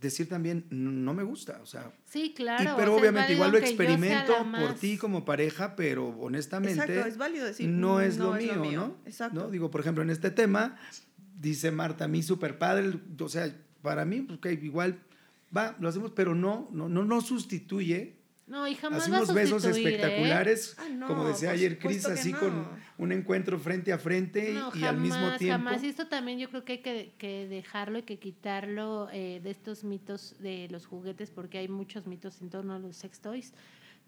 decir también, no me gusta, o sea, Sí, y- claro. o pero sea, obviamente igual lo experimento por ti como pareja, pero honestamente Exacto, es válido decir, no es, "No lo, es mío, lo mío". ¿no? Exacto. ¿no? Digo, por ejemplo, en este tema, dice Marta, a mí súper padre, o sea, para mí, ok, igual va, lo hacemos, pero no, no, no, no sustituye. No, y jamás Hacemos va a besos ¿eh? espectaculares, Ah, no, como decía ayer Cris, así no. con un encuentro frente a frente y- al mismo tiempo. Jamás. Y esto también yo creo que hay que, que dejarlo y que quitarlo eh, de estos mitos de los juguetes, porque hay muchos mitos en torno a los sex toys.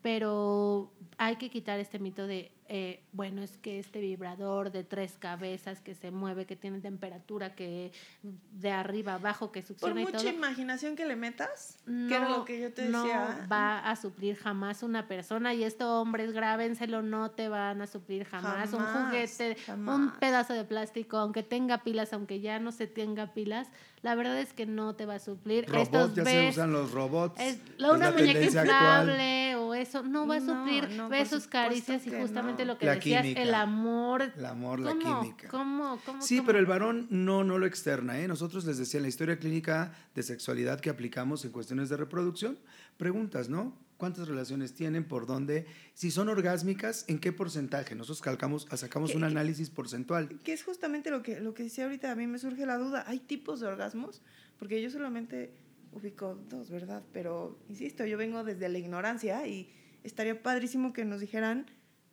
pero hay que quitar este mito de, eh, bueno, es que este vibrador de tres cabezas que se mueve, que tiene temperatura, que de arriba abajo, que succiona Por y mucha todo, imaginación que le metas, no, que era lo que yo te no decía. va a suplir jamás una persona y esto hombres grábenselo no te van a suplir jamás, un juguete jamás. un pedazo de plástico aunque tenga pilas aunque ya no se tenga pilas la verdad es que no te va a suplir Robots, estos ya se usan los robots. es, es la- una la muñeca inflable o eso no va a No, suplir no, por besos caricias y justamente lo que La decías química. el amor El amor, la ¿Cómo? química. ¿Cómo? ¿Cómo? Sí, cómo? pero el varón no, no lo externa. ¿eh? Nosotros les decía en la historia clínica de sexualidad que aplicamos en cuestiones de reproducción, preguntas, ¿no? ¿Cuántas relaciones tienen? ¿Por dónde? Si son orgásmicas, ¿en qué porcentaje? Nosotros calcamos, sacamos ¿Qué- un análisis porcentual. Que es justamente lo que, lo que decía ahorita, a mí me surge la duda. ¿Hay tipos de orgasmos? Porque yo solamente ubico dos, ¿verdad? Pero, insisto, yo vengo desde la ignorancia y estaría padrísimo que nos dijeran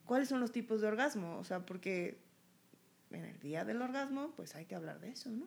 cuáles son los tipos de orgasmo. O sea, porque en el día del orgasmo, pues hay que hablar de eso, ¿no?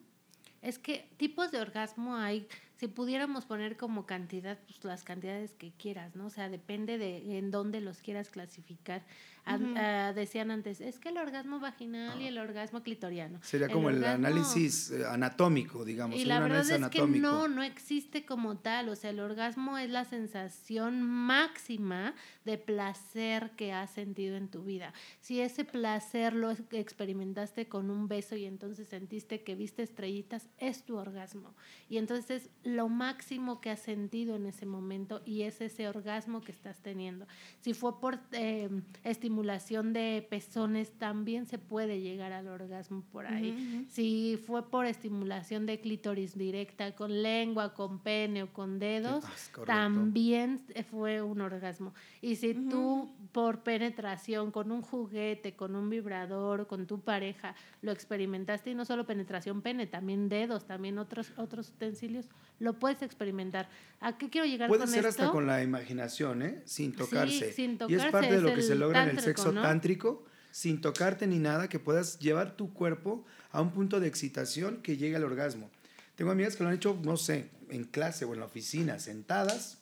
Es que tipos de orgasmo hay, si pudiéramos poner como cantidad, pues las cantidades que quieras, ¿no? O sea, depende de en dónde los quieras clasificar. Ah, decían antes, es que el orgasmo vaginal y el orgasmo clitoriano. Sería como el, análisis eh, anatómico, digamos. Y la verdad es que no, no existe como tal. O sea, el orgasmo es la sensación máxima de placer que has sentido en tu vida. Si ese placer lo experimentaste con un beso y entonces sentiste que viste estrellitas, es tu orgasmo. Y entonces es lo máximo que has sentido en ese momento y es ese orgasmo que estás teniendo. Si fue por eh, estimulación de pezones, también se puede llegar al orgasmo por ahí. Si fue por estimulación de clítoris directa, con lengua, con pene o con dedos, también fue un orgasmo. Y si tú por penetración, con un juguete, con un vibrador, con tu pareja, lo experimentaste, y no solo penetración pene, también dedos, también otros, otros utensilios, lo puedes experimentar. ¿A qué quiero llegar Puede con ser esto? hasta con la imaginación, ¿eh? Sin tocarse. sin y es tocarse, parte de lo que se logra en el sexo ¿no? tántrico, sin tocarte ni nada, que puedas llevar tu cuerpo a un punto de excitación que llegue al orgasmo. Tengo amigas que lo han hecho, no sé, en clase o en la oficina, sentadas,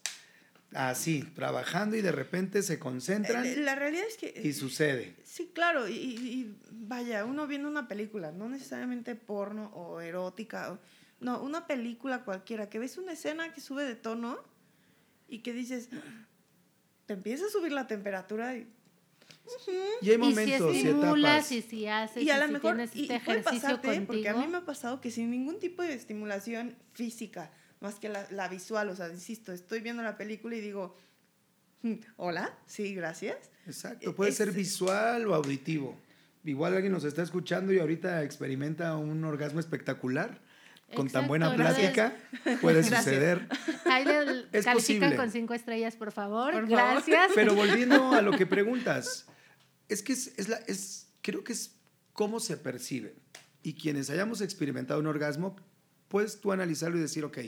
así, trabajando y de repente se concentran Eh, La realidad es que... y sucede. Sí, claro, y vaya, uno viendo una película, no necesariamente porno o erótica, o- no, una película cualquiera, que ves una escena que sube de tono y que dices, te empieza a subir la temperatura y, Y hay Y si momentos y estimulas etapas. y si haces y a lo si mejor, tienes y este puede pasarte, contigo. porque a mí me ha pasado que sin ningún tipo de estimulación física, más que la, la visual, o sea, insisto, estoy viendo la película y digo, "Mm, hola, sí, gracias. Exacto, puede es- ser visual o auditivo. Igual alguien nos está escuchando y ahorita experimenta un orgasmo espectacular. Con tan buena plática puede Gracias. suceder. Ahí le Es posible. con cinco estrellas, por favor. Por favor. Gracias. Pero volviendo a lo que [LAUGHS] preguntas, es que es, es la, es, creo que es cómo se percibe. Y quienes hayamos experimentado un orgasmo, puedes tú analizarlo y decir, ok,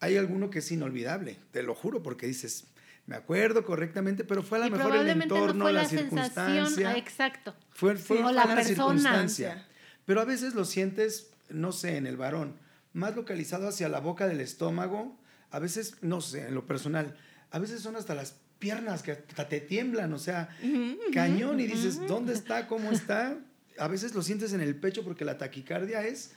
hay alguno que es inolvidable, te lo juro, porque dices, me acuerdo correctamente, pero fue a lo mejor el entorno, no fue la, circunstancia. Exacto. Fue, fue Sí, o fue la la persona. circunstancia. Pero a veces lo sientes, no sé, en el varón, más localizado hacia la boca del estómago, a veces, no sé, en lo personal, a veces son hasta las piernas que hasta te tiemblan, o sea, cañón y dices, ¿dónde está? ¿Cómo está? A veces lo sientes en el pecho porque la taquicardia es,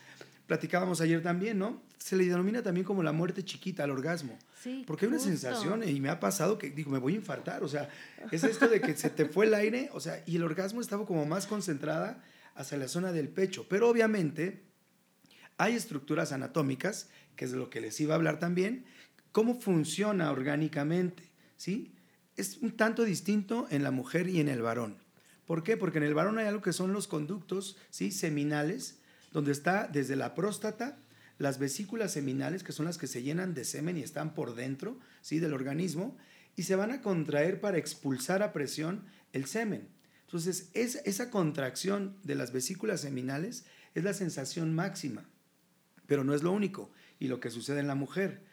platicábamos ayer también, ¿no? Se le denomina también como la muerte chiquita al orgasmo. Sí, Porque hay una sensación, y me ha pasado que digo, me voy a infartar, o sea, es esto de que se te fue el aire, o sea, y el orgasmo estaba como más concentrada hacia la zona del pecho. Pero obviamente hay estructuras anatómicas, que es lo que les iba a hablar también, cómo funciona orgánicamente, ¿sí? Es un tanto distinto en la mujer y en el varón. ¿Por qué? Porque en el varón hay algo que son los conductos, ¿sí? Seminales, donde está desde la próstata, las vesículas seminales, que son las que se llenan de semen y están por dentro, ¿sí? Del organismo, y se van a contraer para expulsar a presión el semen. Entonces, es, esa contracción de las vesículas seminales es la sensación máxima, pero no es lo único. Y lo que sucede en la mujer,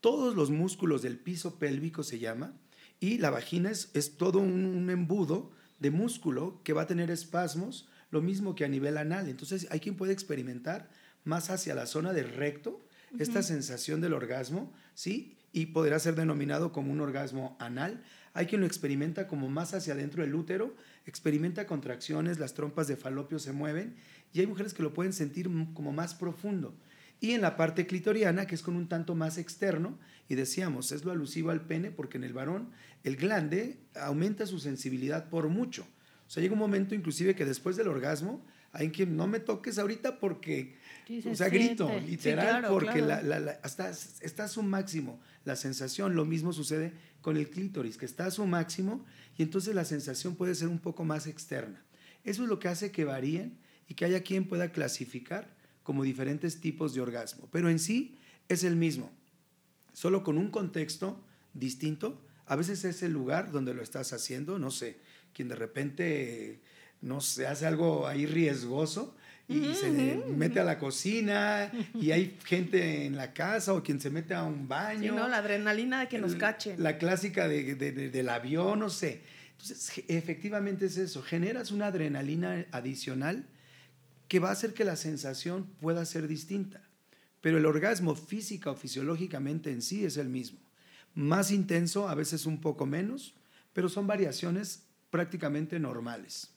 todos los músculos del piso pélvico se llama, y la vagina es, es todo un, un embudo de músculo que va a tener espasmos, lo mismo que a nivel anal. Entonces, hay quien puede experimentar más hacia la zona del recto esta sensación del orgasmo, ¿sí? Y podrá ser denominado como un orgasmo anal. Hay quien lo experimenta como más hacia adentro del útero, experimenta contracciones, las trompas de falopio se mueven y hay mujeres que lo pueden sentir como más profundo. Y en la parte clitoriana, que es con un tanto más externo, y decíamos, es lo alusivo al pene porque en el varón el glande aumenta su sensibilidad por mucho. O sea, llega un momento inclusive que después del orgasmo hay quien no me toques ahorita porque, o sea, grito, literal, porque hasta está a su máximo la sensación. Lo mismo sucede con el clítoris, que está a su máximo y entonces la sensación puede ser un poco más externa. Eso es lo que hace que varíen y que haya quien pueda clasificar como diferentes tipos de orgasmo, pero en sí es el mismo, solo con un contexto distinto. A veces es el lugar donde lo estás haciendo, no sé, quien de repente no se hace algo ahí riesgoso y se mete a la cocina y hay gente en la casa o quien se mete a un baño. Sí, no, la adrenalina de que nos cachen. La clásica de, del avión, no sé. Entonces, efectivamente es eso, generas una adrenalina adicional que va a hacer que la sensación pueda ser distinta. Pero el orgasmo física o fisiológicamente en sí es el mismo. Más intenso, a veces un poco menos, pero son variaciones prácticamente normales.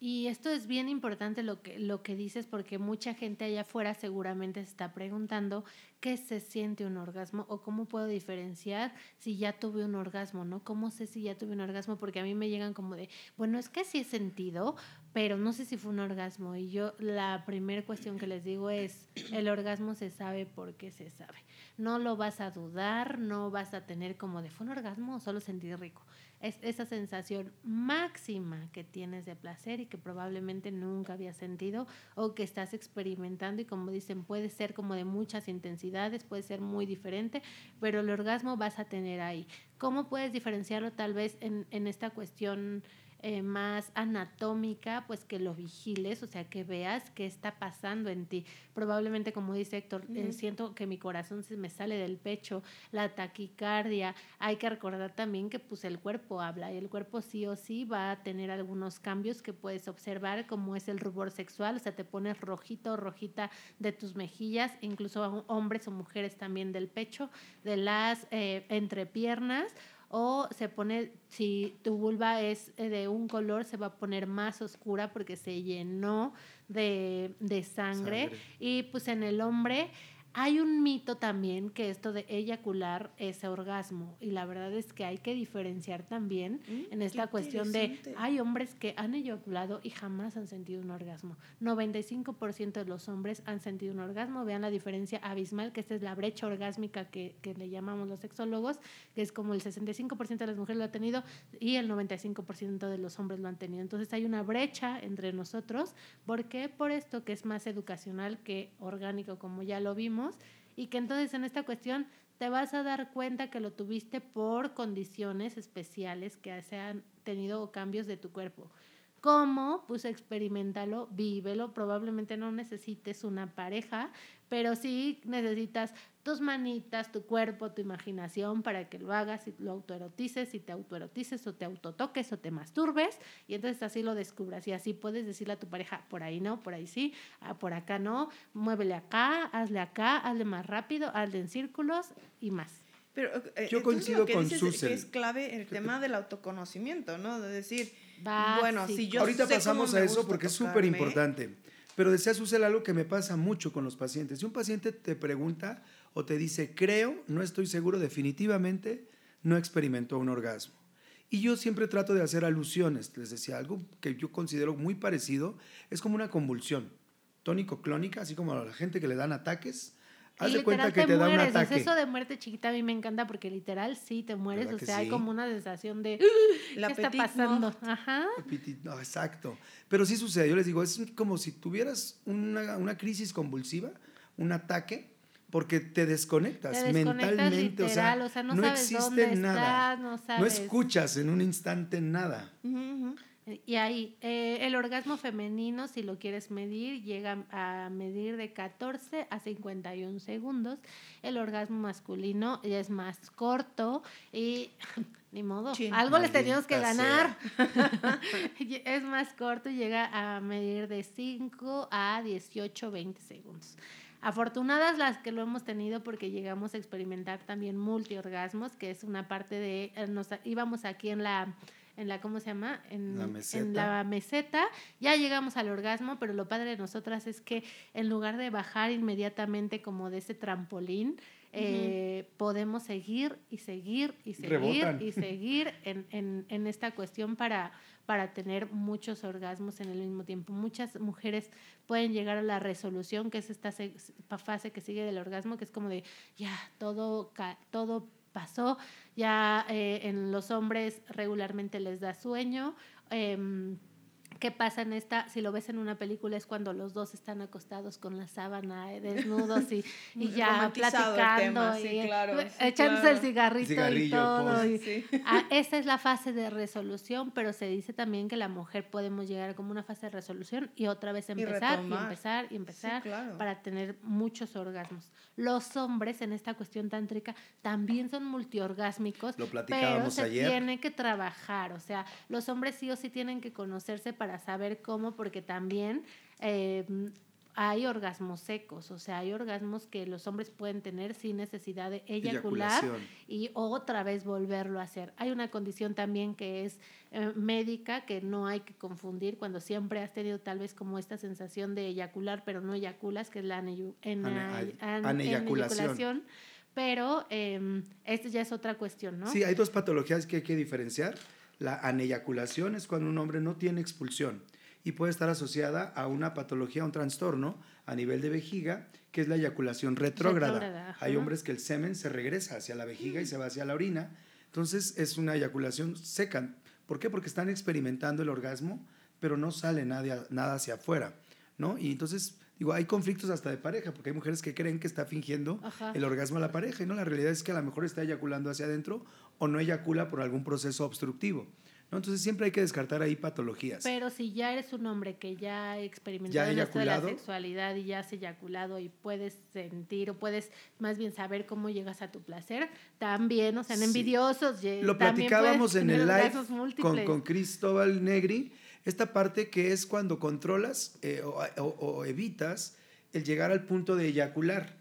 Y esto es bien importante lo que, lo que dices porque mucha gente allá afuera seguramente se está preguntando qué se siente un orgasmo o cómo puedo diferenciar si ya tuve un orgasmo, ¿no? ¿Cómo sé si ya tuve un orgasmo? Porque a mí me llegan como de, bueno, es que sí he sentido, pero no sé si fue un orgasmo. Y yo la primera cuestión que les digo es, el orgasmo se sabe porque se sabe. No lo vas a dudar, no vas a tener como de, ¿fue un orgasmo o solo sentí rico? es esa sensación máxima que tienes de placer y que probablemente nunca habías sentido o que estás experimentando y como dicen puede ser como de muchas intensidades, puede ser muy diferente, pero el orgasmo vas a tener ahí. ¿Cómo puedes diferenciarlo tal vez en, en esta cuestión? Eh, más anatómica, pues que lo vigiles, o sea, que veas qué está pasando en ti. Probablemente, como dice Héctor, eh, siento que mi corazón se me sale del pecho, la taquicardia. Hay que recordar también que pues el cuerpo habla y el cuerpo sí o sí va a tener algunos cambios que puedes observar, como es el rubor sexual, o sea, te pones rojito o rojita de tus mejillas, incluso hombres o mujeres también del pecho, de las eh, entrepiernas o se pone, si tu vulva es eh, de un color, se va a poner más oscura porque se llenó de, de sangre. Y pues en el hombre hay un mito también que esto de eyacular es orgasmo y la verdad es que hay que diferenciar también mm, en esta cuestión de hay hombres que han eyaculado y jamás han sentido un orgasmo. 95% de los hombres han sentido un orgasmo. Vean la diferencia abismal, que esta es la brecha orgásmica que, que le llamamos los sexólogos, que es como el 65% de las mujeres lo ha tenido y el 95% de los hombres lo han tenido. Entonces hay una brecha entre nosotros. ¿Por qué? Por esto que es más educacional que orgánico, como ya lo vimos y que entonces en esta cuestión te vas a dar cuenta que lo tuviste por condiciones especiales que se han tenido cambios de tu cuerpo. ¿Cómo? Pues experimentalo, vívelo. Probablemente no necesites una pareja, pero sí necesitas tus manitas, tu cuerpo, tu imaginación para que lo hagas y lo autoerotices, y te autoerotices o te autotoques o te masturbes y entonces así lo descubras y así puedes decirle a tu pareja, por ahí no, por ahí sí, ah, por acá no, muévele acá, hazle acá, hazle más rápido, hazle en círculos y más. Pero, eh, Yo coincido con Susel. Es clave el tema del autoconocimiento, ¿no? De decir, bueno, si yo Ahorita pasamos a eso porque es súper importante. Pero decía Susel algo que me pasa mucho con los pacientes. Si un paciente te pregunta o te dice, creo, no estoy seguro, definitivamente no experimentó un orgasmo. Y yo siempre trato de hacer alusiones. Les decía algo que yo considero muy parecido. Es como una convulsión tónico-clónica, así como a la gente que le dan ataques Haz de cuenta que te, da un ataque. eso de muerte chiquita a mí me encanta porque literal sí te mueres. O sea, hay como una sensación de. ¿Qué está pasando? Ajá. No, exacto. Pero sí sucede. Yo les digo, es como si tuvieras una, una crisis convulsiva, un ataque, porque te desconectas, mentalmente. o, sea, no, no existe nada. no, sabes. no, escuchas en un instante nada. Y ahí, eh, el orgasmo femenino, si lo quieres medir, llega a medir de 14 a 51 segundos. El orgasmo masculino ya es más corto y [LAUGHS] ni modo, algo les teníamos que ganar. [LAUGHS] [LAUGHS] es más corto y llega a medir de 5 a 18, 20 segundos. Afortunadas las que lo hemos tenido porque llegamos a experimentar también multiorgasmos, que es una parte de, eh, nos íbamos aquí en la en la, ¿cómo se llama? En La en meseta. la meseta. Ya llegamos al orgasmo, pero lo padre de nosotras es que en lugar de bajar inmediatamente como de ese trampolín, eh, podemos seguir y seguir y seguir Rebotan. y seguir en, en, en esta cuestión para, para tener muchos orgasmos en el mismo tiempo. Muchas mujeres pueden llegar a la resolución, que es esta se- fase que sigue del orgasmo, que es como de ya, todo, ca- todo pasó, ya eh, en los hombres regularmente les da sueño. em, ¿Qué pasa en esta? Si lo ves en una película es cuando los dos están acostados con la sábana, eh, desnudos y, y ya platicando tema, sí, y claro, sí, echándose claro. el cigarrito y todo. pues. y- Sí. Ah, esa es la fase de resolución, pero se dice también que la mujer podemos llegar como una fase de resolución y otra vez empezar y, empezar y empezar Sí, claro. para tener muchos orgasmos. Los hombres en esta cuestión tántrica también son multiorgásmicos, Lo pero platicábamos se ayer. tiene que trabajar, o sea, los hombres sí o sí tienen que conocerse para saber cómo, porque también eh, hay orgasmos secos, o sea, hay orgasmos que los hombres pueden tener sin necesidad de eyacular y otra vez volverlo a hacer. Hay una condición también que es eh, médica que no hay que confundir cuando siempre has tenido tal vez como esta sensación de eyacular, pero no eyaculas, que es la Ane- aneyaculación. aneyaculación. Pero eh, esta ya es otra cuestión, ¿no? Sí, hay dos patologías que hay que diferenciar. La aneyaculación es cuando un hombre no tiene expulsión y puede estar asociada a una patología, a un trastorno a nivel de vejiga, que es la eyaculación retrógrada. Hay hombres que el semen se regresa hacia la vejiga y se va hacia la orina. Entonces es una eyaculación seca. ¿Por qué? Porque están experimentando el orgasmo, pero no sale nada, nada hacia afuera. ¿no? Y entonces, digo, hay conflictos hasta de pareja, porque hay mujeres que creen que está fingiendo Ajá. el orgasmo a la pareja, y no, la realidad es que a lo mejor está eyaculando hacia adentro o no eyacula por algún proceso obstructivo. ¿no? Entonces siempre hay que descartar ahí patologías. Pero si ya eres un hombre que ya ha experimentado en esto de la sexualidad y ya has eyaculado y puedes sentir o puedes más bien saber cómo llegas a tu placer, también, o sea, Sí. envidiosos. ye- Lo platicábamos en el live con, con Cristóbal Negri, esta parte que es cuando controlas eh, o, o- o evitas el llegar al punto de eyacular.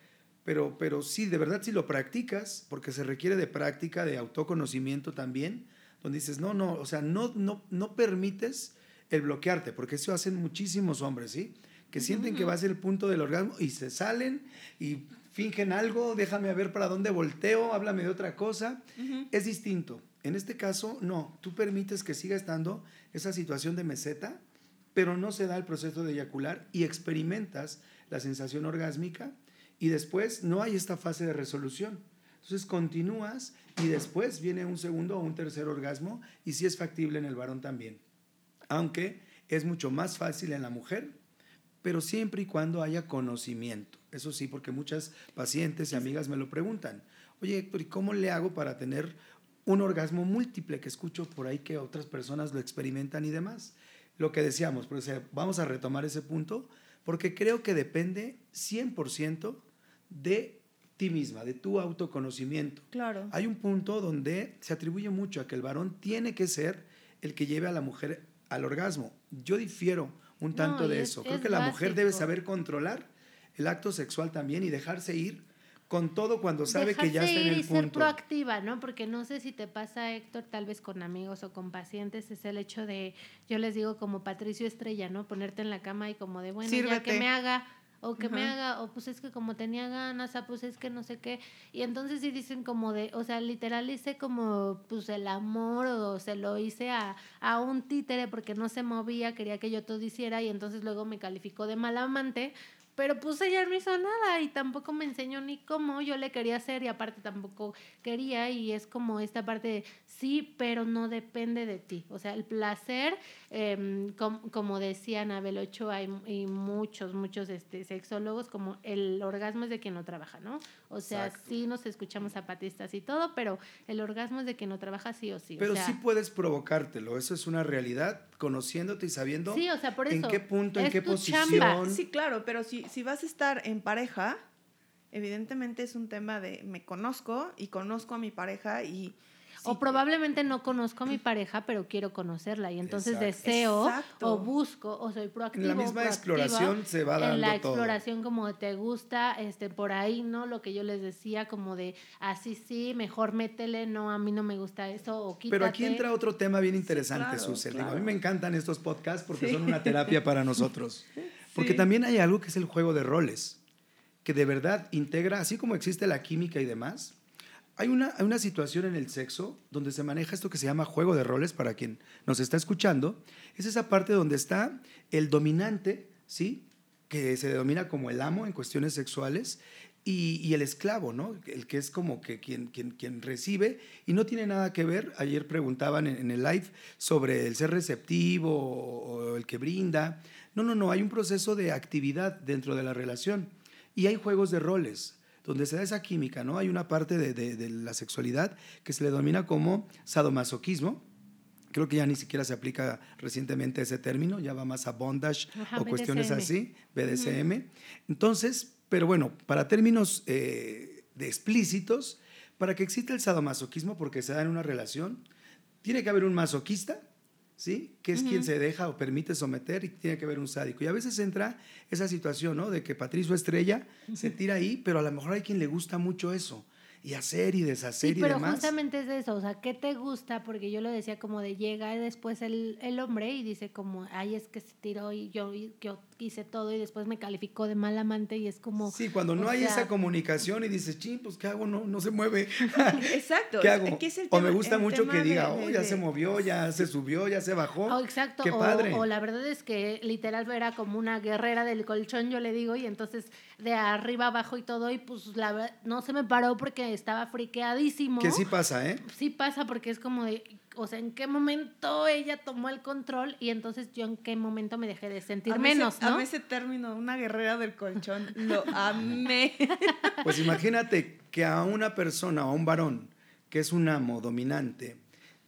Pero, pero sí, de verdad, si lo practicas, porque se requiere de práctica, de autoconocimiento también, donde dices, no, no, o sea, no, no, no permites el bloquearte, porque eso hacen muchísimos hombres, ¿sí? Que sienten que va a ser el punto del orgasmo y se salen y fingen algo, déjame ver para dónde volteo, háblame de otra cosa. Es distinto. En este caso, no, tú permites que siga estando esa situación de meseta, pero no se da el proceso de eyacular y experimentas la sensación orgásmica y después no hay esta fase de resolución. Entonces continúas y después viene un segundo o un tercer orgasmo y sí es factible en el varón también. Aunque es mucho más fácil en la mujer, pero siempre y cuando haya conocimiento. Eso sí, porque muchas pacientes y amigas me lo preguntan. Oye, Héctor, ¿y cómo le hago para tener un orgasmo múltiple? Que escucho por ahí que otras personas lo experimentan y demás. Lo que decíamos, pero, o sea, vamos a retomar ese punto, porque creo que depende 100% de ti misma, de tu autoconocimiento. Claro. Hay un punto donde se atribuye mucho a que el varón tiene que ser el que lleve a la mujer al orgasmo. Yo difiero un tanto de es- eso. Creo es que la mujer debe saber controlar el acto sexual también y dejarse ir con todo cuando sabe que ya está en el y ser punto. proactiva, ¿no? Porque no sé si te pasa, Héctor, tal vez con amigos o con pacientes, es el hecho de, yo les digo como Patricio Estrella, ¿no? Ponerte en la cama y como de, bueno, ya Sírvete. que me haga, o que me haga, o pues es que como tenía ganas, ah, pues es que no sé qué. Y entonces sí dicen como de, o sea, literal hice como, pues el amor, o se lo hice a, a un títere porque no se movía, quería que yo todo hiciera, y entonces luego me calificó de mal amante. Pero pues ella no hizo nada y tampoco me enseñó ni cómo yo le quería hacer y aparte tampoco quería y es como esta parte de sí, pero no depende de ti. O sea, el placer, com- como decía Anabel Ochoa y, y muchos, muchos este, sexólogos, como el orgasmo es de quien no trabaja, ¿no? O sea, Exacto. sí nos escuchamos zapatistas y todo, pero el orgasmo es de quien no trabaja sí o sí. o Pero sea, sí puedes provocártelo, eso es una realidad, conociéndote y sabiendo Sí, o sea, por en qué punto, en qué posición. chamba. Sí, claro, pero si, si vas a estar en pareja, evidentemente es un tema de me conozco y conozco a mi pareja y o probablemente no conozco a mi pareja, pero quiero conocerla y entonces Exacto. deseo Exacto. o busco o soy proactivo. En la misma exploración se va dando En la todo. exploración como te gusta, este por ahí, ¿no? Lo que yo les decía como de así sí, mejor métele, no, a mí no me gusta eso o quítate. Pero aquí entra otro tema bien interesante, claro, Susel. Claro. a mí me encantan estos podcasts porque son una terapia para nosotros. [LAUGHS] Porque también hay algo que es el juego de roles, que de verdad integra, así como existe la química y demás, hay una, hay una situación en el sexo donde se maneja esto que se llama juego de roles, para quien nos está escuchando, es esa parte donde está el dominante, ¿sí? que se denomina como el amo en cuestiones sexuales, y, el esclavo, ¿no? El que es como que quien, quien, quien recibe y no tiene nada que ver. Ayer preguntaban en, el live sobre el ser receptivo o el que brinda. No, no, no, hay un proceso de actividad dentro de la relación y hay juegos de roles donde se da esa química, ¿no? Hay una parte de, de- de la sexualidad que se le denomina como sadomasoquismo. Creo que ya ni siquiera se aplica recientemente ese término, ya va más a bondage Ajá, o cuestiones BDSM. así, BDSM. Entonces, pero bueno, para términos eh, de explícitos, para que exista el sadomasoquismo, porque se da en una relación, tiene que haber un masoquista, ¿sí? Que es quien se deja o permite someter y tiene que haber un sádico. Y a veces entra esa situación, ¿no? De que Patricio Estrella se tira ahí, pero a lo mejor hay quien le gusta mucho eso. Y hacer y deshacer Sí, y pero demás. justamente es eso, o sea, ¿qué te gusta? Porque yo lo decía como de llega después el, el hombre y dice como, ay, es que se tiró y yo, y yo hice todo y después me calificó de mal amante y es como... Sí, cuando no hay sea, esa comunicación y dices, ching, pues ¿qué hago? No, no se mueve. [LAUGHS] [LAUGHS] Exacto. ¿Qué hago? ¿Qué es el o me gusta mucho que de- diga, de- oh, ya de- se movió, ya [LAUGHS] se subió, ya se bajó. Oh, exacto. Qué o, padre. o la verdad es que literal era como una guerrera del colchón, yo le digo, y entonces de arriba abajo y todo, y pues la verdad no se me paró porque estaba friqueadísimo. Que sí pasa, ¿eh? Sí pasa porque es como de, o sea, ¿en qué momento ella tomó el control y entonces yo en qué momento me dejé de sentir A mí ese- menos, ¿no? A mí ese término, una guerrera del colchón, [LAUGHS] lo amé. [LAUGHS] Pues imagínate que a una persona o a un varón que es un amo dominante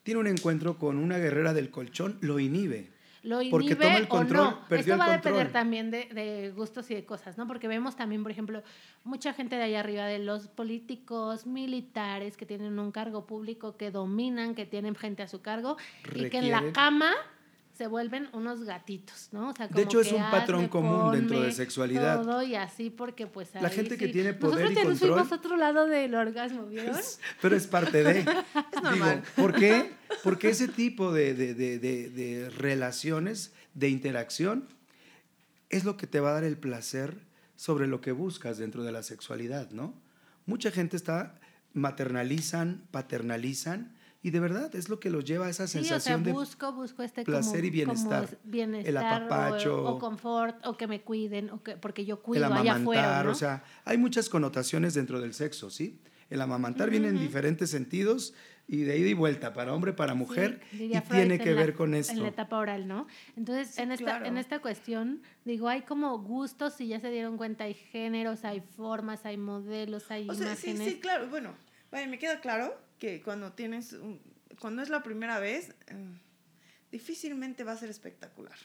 tiene un encuentro con una guerrera del colchón, lo inhibe. Lo inhibe Porque toma el o no. Esto va a depender también de, de gustos y de cosas, ¿no? Porque vemos también, por ejemplo, mucha gente de allá arriba, de los políticos, militares que tienen un cargo público, que dominan, que tienen gente a su cargo y que en la cama se vuelven unos gatitos, ¿no? O sea, De hecho, es un patrón hazme, común dentro de sexualidad. Todo y así porque pues La ahí gente que tiene poder Nosotros y control- a otro lado del orgasmo, ¿vieron? [LAUGHS] Pero es parte de... [LAUGHS] normal. Digo, ¿por qué? Porque ese tipo de, de- de- de- de relaciones, de interacción, es lo que te va a dar el placer sobre lo que buscas dentro de la sexualidad, ¿no? Mucha gente está, maternalizan, paternalizan, y de verdad es lo que los lleva a esa Sí, o sea, sensación de busco, busco este placer como, y bienestar. como es- bienestar El o- apapacho. o, confort, o que me cuiden, o que, porque yo el cuido allá amamantar, afuera, ¿no? o sea, hay muchas connotaciones dentro del sexo, ¿sí? El amamantar viene en diferentes sentidos y de ida y vuelta, para hombre, para mujer, Sí, y Freud tiene en que la- ver con En esto. la etapa oral, ¿no? Entonces, Sí, en, esta, claro. en esta cuestión, digo, hay como gustos, si ya se dieron cuenta, hay géneros, hay formas, hay modelos, hay O sea, sí, imágenes. sí, claro. Bueno, vaya, me queda claro que cuando tienes, un- cuando es la primera vez, eh, difícilmente va a ser espectacular.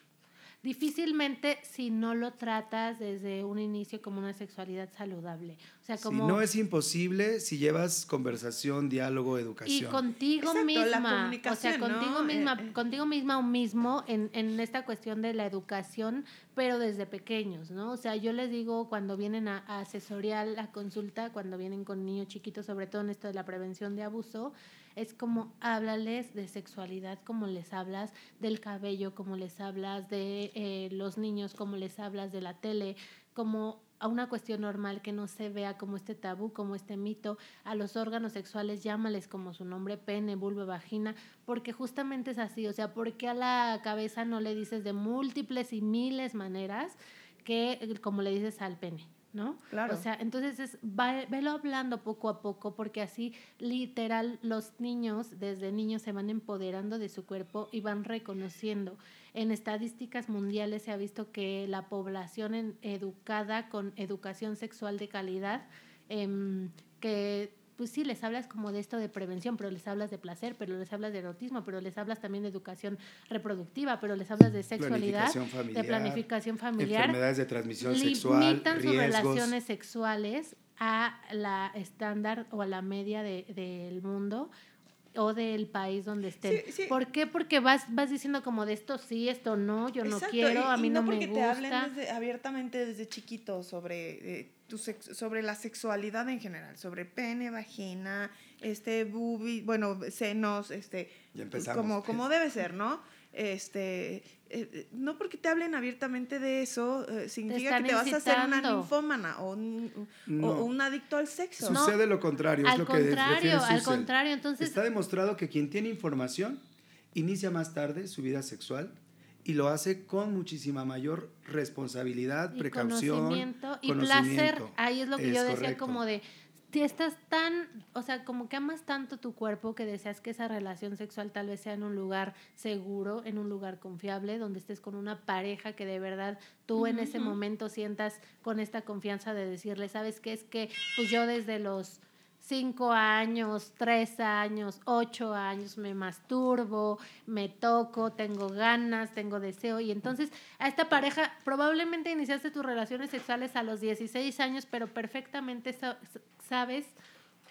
Difícilmente si no lo tratas desde un inicio como una sexualidad saludable. O sea, Sí, como... no es imposible si llevas conversación, diálogo, Y educación. contigo Exacto, la misma, o sea, contigo ¿no? misma, Eh, eh. contigo misma o mismo en, en esta cuestión de la educación, pero desde pequeños, ¿no? O sea, yo les digo cuando vienen a, a asesoría, a consulta, cuando vienen con niños chiquitos, sobre todo en esto de la prevención de abuso, es como háblales de sexualidad, como les hablas del cabello, como les hablas de eh, los niños, como les hablas de la tele, como a una cuestión normal que no se vea como este tabú, como este mito, a los órganos sexuales llámales como su nombre, pene, vulva, vagina, porque justamente es así, o sea, ¿por qué a la cabeza no le dices de múltiples y miles maneras que eh, como le dices al pene? ¿No? Claro. O sea, entonces es, va- velo hablando poco a poco, porque así literal los niños, desde niños, se van empoderando de su cuerpo y van reconociendo. En estadísticas mundiales se ha visto que la población en- educada con educación sexual de calidad, em, que pues sí, les hablas como de esto de prevención, pero les hablas de placer, pero les hablas de erotismo, pero les hablas también de educación reproductiva, pero les hablas de sexualidad, Planificación familiar, de planificación familiar. enfermedades de transmisión sexual, limitan sus relaciones sexuales a la estándar o a la media de- del mundo o del país donde estén. Sí, sí. ¿Por qué? Porque vas, vas diciendo como de esto sí, esto no, yo no quiero, y- a mí y no, no me porque gusta. te hablen desde- abiertamente desde chiquito sobre eh, tu sex- sobre la sexualidad en general, sobre pene, vagina, este bubi, bueno, senos, este como como debe ser, ¿no? Este, eh, no porque te hablen abiertamente de eso eh, significa que te vas a hacer una ninfómana o un, o- No. o un adicto al sexo. No. Sucede lo contrario, es Al lo que refiere contrario, al contrario, entonces Está demostrado que quien tiene información inicia más tarde su vida sexual y lo hace con muchísima mayor responsabilidad, y precaución, conocimiento y conocimiento. placer. Ahí es lo que Es yo decía correcto. como de estás tan, o sea, como que amas tanto tu cuerpo que deseas que esa relación sexual tal vez sea en un lugar seguro, en un lugar confiable, donde estés con una pareja que de verdad tú en ese momento sientas con esta confianza de decirle, ¿sabes qué? Es que pues yo desde los cinco años, tres años, ocho años, me masturbo, me toco, tengo ganas, tengo deseo. Y entonces a esta pareja probablemente iniciaste tus relaciones sexuales a los 16 años, pero perfectamente sa- sabes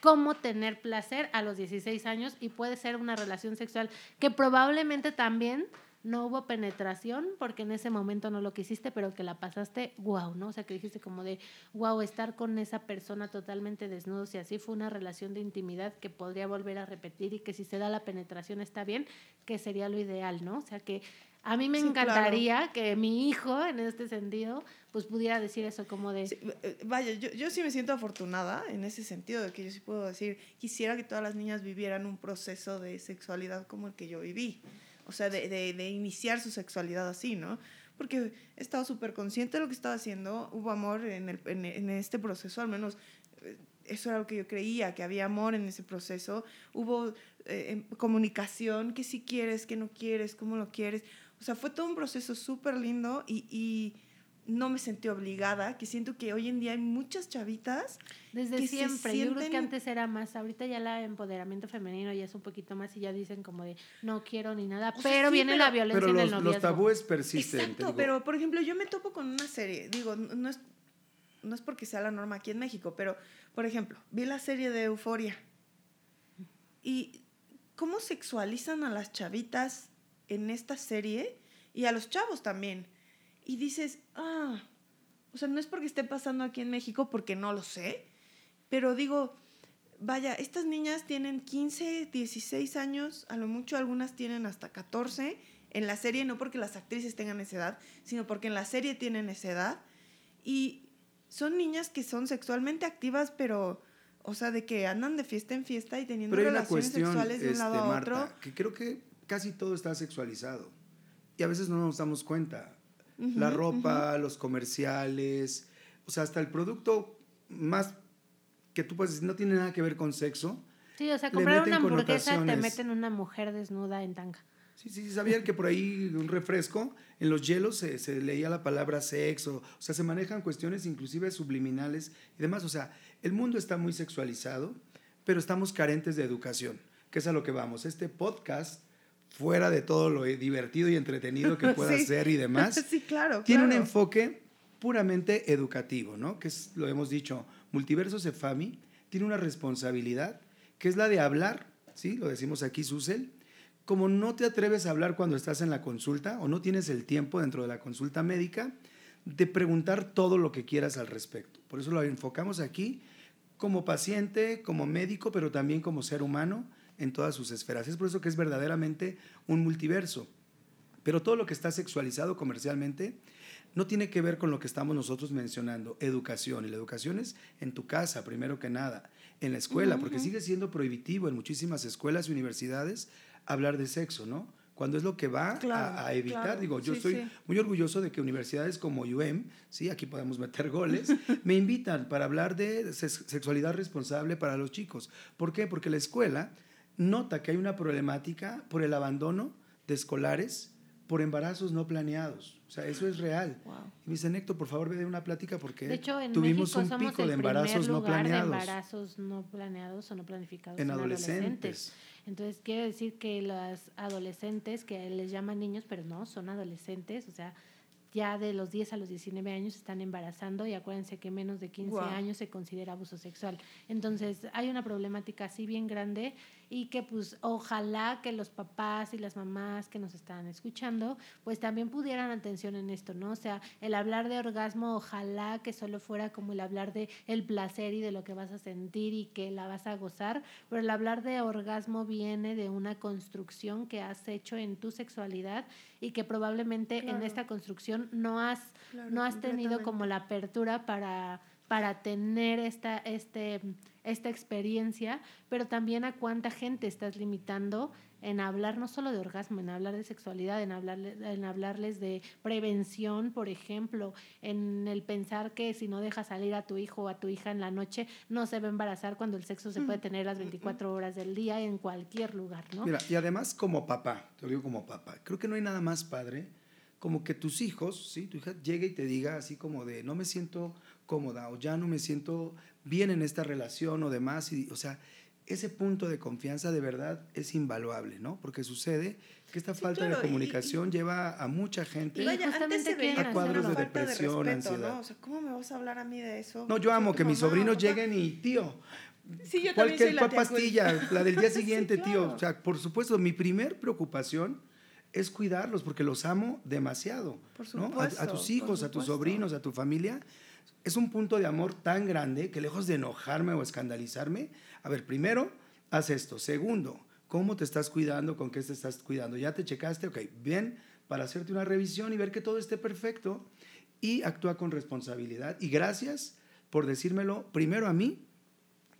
cómo tener placer a los 16 años y puede ser una relación sexual que probablemente también no hubo penetración porque en ese momento no lo quisiste, pero que la pasaste wow, ¿no? O sea, que dijiste como de wow, estar con esa persona totalmente desnudos y así fue una relación de intimidad que podría volver a repetir y que si se da la penetración está bien, que sería lo ideal, ¿no? O sea, que a mí me Sí, claro. encantaría que mi hijo en este sentido pues pudiera decir eso como de Sí, eh, vaya, yo, yo sí me siento afortunada en ese sentido de que yo sí puedo decir, quisiera que todas las niñas vivieran un proceso de sexualidad como el que yo viví. O sea, de, de, iniciar su sexualidad así, ¿no? Porque he estado súper consciente de lo que estaba haciendo, hubo amor en, el, en, este proceso, al menos eh, eso era lo que yo creía, que había amor en ese proceso, hubo eh, em, comunicación, que si quieres, que no quieres, cómo lo quieres. O sea, fue todo un proceso súper lindo y no me sentí obligada, que siento que hoy en día hay muchas chavitas Desde que se siempre, yo creo que sienten- antes era más, ahorita ya el empoderamiento femenino ya es un poquito más y ya dicen como de no quiero ni nada, O sea, pero sí, viene pero- la violencia Pero en el los, noviazgo. los tabúes persisten. te Exacto, digo. pero por ejemplo, yo me topo con una serie, digo, no no es, no es porque sea la norma aquí en México, pero por ejemplo, vi la serie de Euforia y cómo sexualizan a las chavitas en esta serie y a los chavos también. Y dices, ah, o sea, no es porque esté pasando aquí en México, porque no lo sé, pero digo, vaya, estas niñas tienen 15, 16 años, a lo mucho algunas tienen hasta 14 en la serie, no porque las actrices tengan esa edad, sino porque en la serie tienen esa edad. Y son niñas que son sexualmente activas, pero, o sea, de que andan de fiesta en fiesta y teniendo Pero relaciones cuestión, sexuales de un este, lado a Marta, otro. que creo que casi todo está sexualizado. Y a veces no nos damos cuenta. La ropa, los comerciales, o sea, hasta el producto más que tú puedes decir no tiene nada que ver con sexo. Sí, o sea, comprar una hamburguesa te meten una mujer desnuda en tanga. Sí, sí, sabían que por ahí un refresco, en los hielos se, se leía la palabra sexo, o sea, se manejan cuestiones inclusive subliminales y demás. O sea, el mundo está muy sexualizado, pero estamos carentes de educación, que es a lo que vamos. Este podcast, fuera de todo lo divertido y entretenido que [LAUGHS] pueda Sí. ser y demás, [LAUGHS] sí, claro. tiene un claro. enfoque puramente educativo, ¿no? Que es, lo hemos dicho, Multiverso Cefami tiene una responsabilidad que es la de hablar, ¿sí? Lo decimos aquí, Susel. Como no te atreves a hablar cuando estás en la consulta o no tienes el tiempo dentro de la consulta médica, de preguntar todo lo que quieras al respecto. Por eso lo enfocamos aquí como paciente, como médico, pero también como ser humano en todas sus esferas. Es por eso que es verdaderamente un multiverso. Pero todo lo que está sexualizado comercialmente no tiene que ver con lo que estamos nosotros mencionando, educación. Y la educación es en tu casa, primero que nada, en la escuela, porque sigue siendo prohibitivo en muchísimas escuelas y universidades hablar de sexo, ¿no? Cuando es lo que va a- Claro, a, evitar. claro. Digo, yo Sí, estoy sí. muy orgulloso de que universidades como UM, sí, aquí podemos meter goles, [LAUGHS] me invitan para hablar de sex- sexualidad responsable para los chicos. ¿Por qué? Porque la escuela nota que hay una problemática por el abandono de escolares por embarazos no planeados. O sea, eso es real. Wow. Y me dicen, Héctor, por favor, ve de una plática porque De hecho, en tuvimos México un somos pico el de embarazos no planeados de embarazos no planeados o no planificados en adolescentes. Entonces quiere decir que las adolescentes, que les llaman niños, pero no, son adolescentes, o sea, ya de los 10 a los 19 años están embarazando y acuérdense que menos de 15 Guau. años se considera abuso sexual. Entonces hay una problemática así bien grande y que pues ojalá que los papás y las mamás que nos están escuchando pues también pudieran atención en esto, ¿no? O sea, el hablar de orgasmo ojalá que solo fuera como el hablar de el placer y de lo que vas a sentir y que la vas a gozar, pero el hablar de orgasmo viene de una construcción que has hecho en tu sexualidad y que probablemente en esta construcción no has no has tenido como la apertura para para tener esta, este, esta experiencia, pero también a cuánta gente estás limitando en hablar no solo de orgasmo, en hablar de sexualidad, en, hablarles, en hablarles de prevención, por ejemplo, en el pensar que si no dejas salir a tu hijo o a tu hija en la noche, no se va a embarazar cuando el sexo se puede tener las 24 horas del día en cualquier lugar, ¿no? Mira, y además como papá, te lo digo como papá, creo que no hay nada más padre como que tus hijos, ¿sí? tu hija llegue y te diga así como de no me siento cómoda o ya no me siento bien en esta relación o demás. Y, o sea, ese punto de confianza de verdad es invaluable, ¿no? Porque sucede que esta falta de comunicación lleva a mucha gente a cuadros de depresión, ansiedad. ¿no? O sea, ¿cómo me vas a hablar a mí de eso? No, yo amo que mis sobrinos lleguen y, tío, sí, yo ¿cuál pastilla, la del día [LAUGHS] siguiente, tío. O sea, por supuesto, mi primer preocupación es cuidarlos porque los amo demasiado. Por supuesto, a, a, tus hijos, a tus sobrinos, a tu familia es un punto de amor tan grande que lejos de enojarme o escandalizarme, a ver, primero, haz esto. Segundo, ¿cómo te estás cuidando? ¿Con qué te estás cuidando? ¿Ya te checaste? Ok, bien, para hacerte una revisión y ver que todo esté perfecto y actúa con responsabilidad. Y gracias por decírmelo primero a mí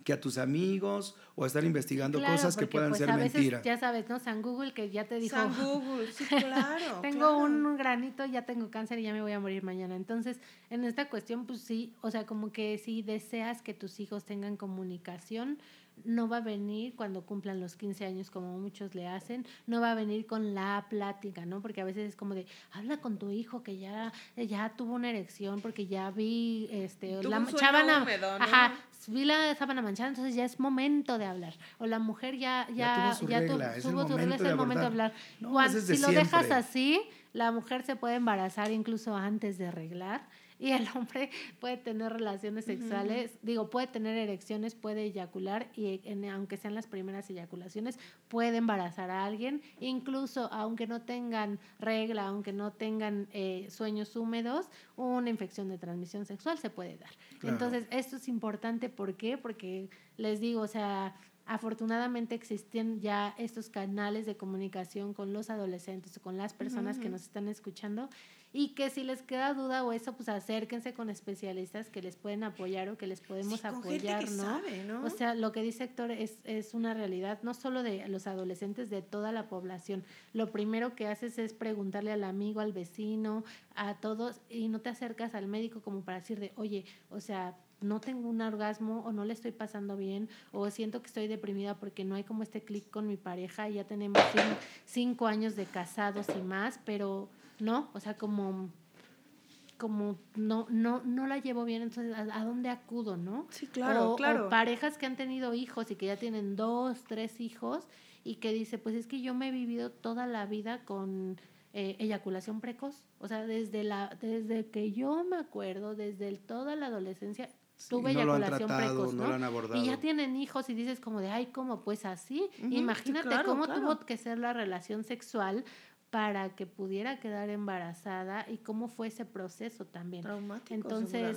que a tus amigos o a estar investigando cosas que puedan pues, ser a mentira. Ya sabes, ¿no? San Google que ya te dijo. San Google, sí, [LAUGHS] claro. tengo un granito, ya tengo cáncer y ya me voy a morir mañana. Entonces, en esta cuestión, pues sí, o sea, como que si deseas que tus hijos tengan comunicación, no va a venir cuando cumplan los 15 años como muchos le hacen, no va a venir con la plática, ¿no? Porque a veces es como de, habla con tu hijo que ya, ya tuvo una erección porque ya vi este, la sábana, ajá, vi la sábana manchada, entonces ya es momento de hablar. O la mujer ya, ya, ya, tuvo su regla, es el momento de hablar. si lo dejas así, la mujer se puede embarazar incluso antes de arreglar y el hombre [LAUGHS] puede tener relaciones sexuales, digo, puede tener erecciones, puede eyacular y aunque sean las primeras eyaculaciones, puede embarazar a alguien, incluso aunque no tengan regla, aunque no tengan eh, sueños húmedos, una infección de transmisión sexual se puede dar. Entonces, esto es importante, ¿por qué? Porque les digo, o sea, afortunadamente existen ya estos canales de comunicación con los adolescentes o con las personas que nos están escuchando y que si les queda duda o eso, pues acérquense con especialistas que les pueden apoyar o que les podemos apoyar, ¿no? O sea, lo que dice Héctor es, es una realidad, no solo de los adolescentes, de toda la población. Lo primero que haces es preguntarle al amigo, al vecino, a todos, y no te acercas al médico como para decir de, oye, o sea, no tengo un orgasmo o no le estoy pasando bien o siento que estoy deprimida porque no hay como este clic con mi pareja y ya tenemos cinco años de casados y más, pero ¿no? O sea, como como no, no, no la llevo bien, entonces ¿a, dónde acudo, no? Sí, claro, claro. O parejas que han tenido hijos y que ya tienen dos, tres hijos y que dice, pues es que yo me he vivido toda la vida con eh, eyaculación precoz, o sea, desde la, desde que yo me acuerdo, desde toda la adolescencia, tuve eyaculación precoz, ¿no? y ya tienen hijos y dices como de, ay, ¿cómo? Pues así, imagínate cómo tuvo que ser la relación sexual para que pudiera quedar embarazada y cómo fue ese proceso también. Traumático, Entonces,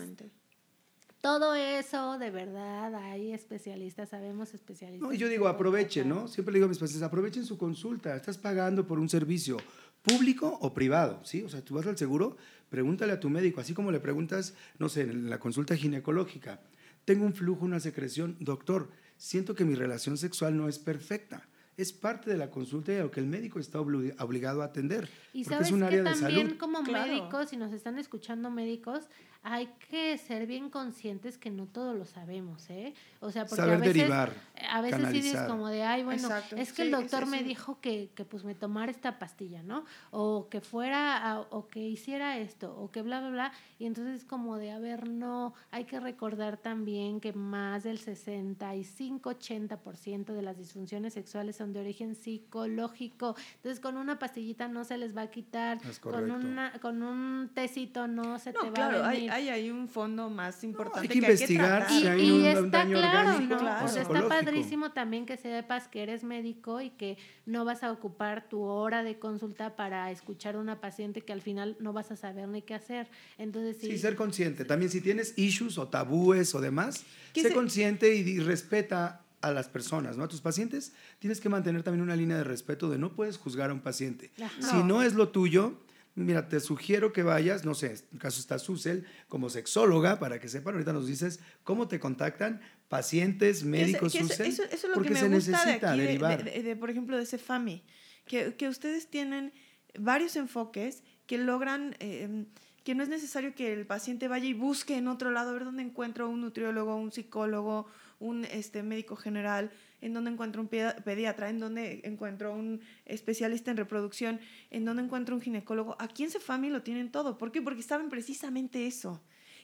todo eso, de verdad, hay especialistas, sabemos especialistas. No, yo digo, aprovechen, ¿no? Siempre le digo a mis pacientes, aprovechen su consulta. Estás pagando por un servicio público o privado, ¿sí? O sea, tú vas al seguro, pregúntale a tu médico, así como le preguntas, no sé, en la consulta ginecológica, tengo un flujo, una secreción, doctor, siento que mi relación sexual no es perfecta es parte de la consulta y a lo que el médico está obligado a atender. Y sabes es un área que también como médicos, si nos están escuchando médicos, hay que ser bien conscientes que no todo lo sabemos, ¿eh? O sea, porque a veces, derivar, a veces sí dices como de, ay, bueno, es que el doctor me dijo que, que, pues me tomara esta pastilla, ¿no? O que fuera, o que hiciera esto, o que bla, bla, bla. Y entonces como de, a ver, no, hay que recordar también que más del 65-80% de las disfunciones sexuales son de origen psicológico. Entonces, con una pastillita no se les va a quitar, Es con, correcto. una, con un tecito no se te va claro, a hay, hay ahí un fondo más importante hay que que investigar tratar. Y, si hay y un- un está daño claro, orgánico ¿no? o O sea, está padrísimo también que sepas que eres médico y que no vas a ocupar tu hora de consulta para escuchar a una paciente que al final no vas a saber ni qué hacer. Entonces, sí, Sí, ser consciente. También si tienes issues o tabúes o demás, Que sé se- consciente y, y respeta a las personas, ¿no? A tus pacientes tienes que mantener también una línea de respeto de no puedes juzgar a un paciente. Ajá. Si no es lo tuyo, mira, te sugiero que vayas, no sé, en el caso está Susel, como sexóloga, para que sepan, ahorita nos dices cómo te contactan pacientes, médicos, Que Susel, eso, eso es lo porque que me se gusta de aquí, de, derivar. de- de- por ejemplo, de ese FAMI, que, que ustedes tienen varios enfoques que logran, eh, que no es necesario que el paciente vaya y busque en otro lado, a ver dónde encuentro un nutriólogo, un psicólogo, un este, médico general, en dónde encuentro un pedi- pediatra, en dónde encuentro un especialista en reproducción, en dónde encuentro un ginecólogo. Aquí en CEFAMI lo tienen todo. ¿Por qué? Porque saben precisamente eso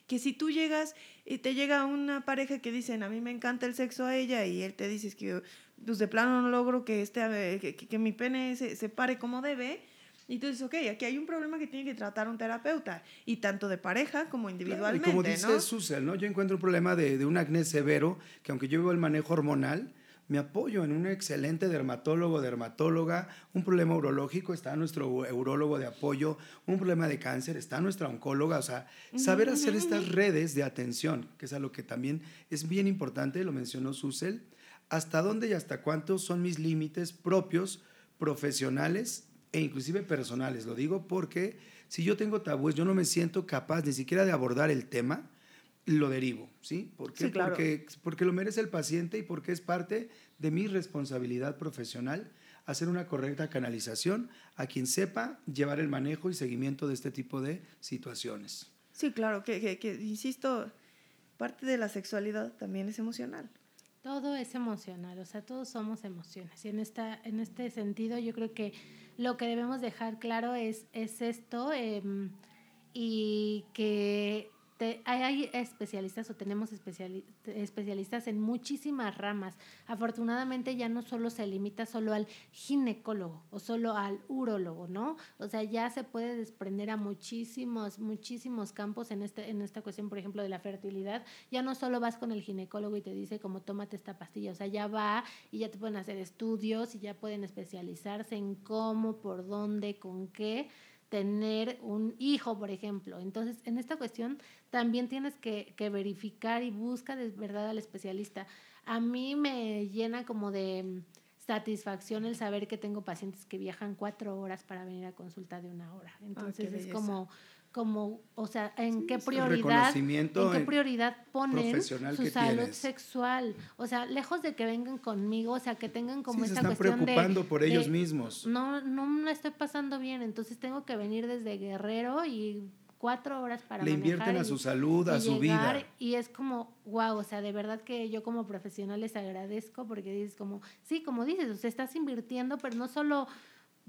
que si tú llegas y te llega una pareja que dicen, a mí me encanta el sexo a ella y él te dice que pues de plano no logro que, este, que, que- que mi pene se, se pare como debe, y tú dices, ok, aquí hay un problema que tiene que tratar un terapeuta, y tanto de pareja como Claro, individualmente, y como dice ¿no? Susel, ¿no? Yo encuentro un problema de, de un acné severo, que aunque yo vivo el manejo hormonal, me apoyo en un excelente dermatólogo, dermatóloga, un problema urológico, está nuestro urólogo de apoyo, un problema de cáncer, está nuestra oncóloga, o sea, saber hacer estas redes de atención, que es algo que también es bien importante, lo mencionó Susel, hasta dónde y hasta cuántos son mis límites propios, profesionales e inclusive personales. Lo digo porque si yo tengo tabúes, yo no me siento capaz ni siquiera de abordar el tema, lo derivo, ¿sí? ¿Por qué? Sí, claro. porque, porque lo merece el paciente y porque es parte de mi responsabilidad profesional hacer una correcta canalización a quien sepa llevar el manejo y seguimiento de este tipo de situaciones. Sí, claro, que, que, que, insisto, parte de la sexualidad también es emocional. Todo es emocional, o sea, todos somos emociones. Y en, esta, en este sentido, yo creo que lo que debemos dejar claro es, es esto em, y que te- hay, especialistas o tenemos especiali- especialistas en muchísimas ramas. Afortunadamente ya no solo se limita solo al ginecólogo o solo al urólogo, ¿no? O sea, ya se puede desprender a muchísimos, muchísimos campos en, este, en esta cuestión, por ejemplo, de la fertilidad. Ya no solo vas con el ginecólogo y te dice como tómate esta pastilla, o sea, ya va y ya te pueden hacer estudios y ya pueden especializarse en cómo, por dónde, con qué tener un hijo, por ejemplo. Entonces, en esta cuestión también tienes que, que verificar y busca de verdad al especialista. A mí me llena como de satisfacción el saber que tengo pacientes que viajan cuatro horas para venir a consulta de una hora. Entonces, es como, como, o sea, en Sí, qué prioridad, en qué prioridad ponen su salud tienes. sexual. O sea, lejos de que vengan conmigo, o sea, que tengan como Sí, se esta están cuestión de- preocupando por de, ellos mismos. no, no me estoy pasando bien, entonces tengo que venir desde Guerrero y cuatro horas para Le invierten a y- su salud, a su llegar, vida. Y es como, wow, o sea, de verdad que yo como profesional les agradezco porque dices como, sí, como dices, o sea, estás invirtiendo, pero no solo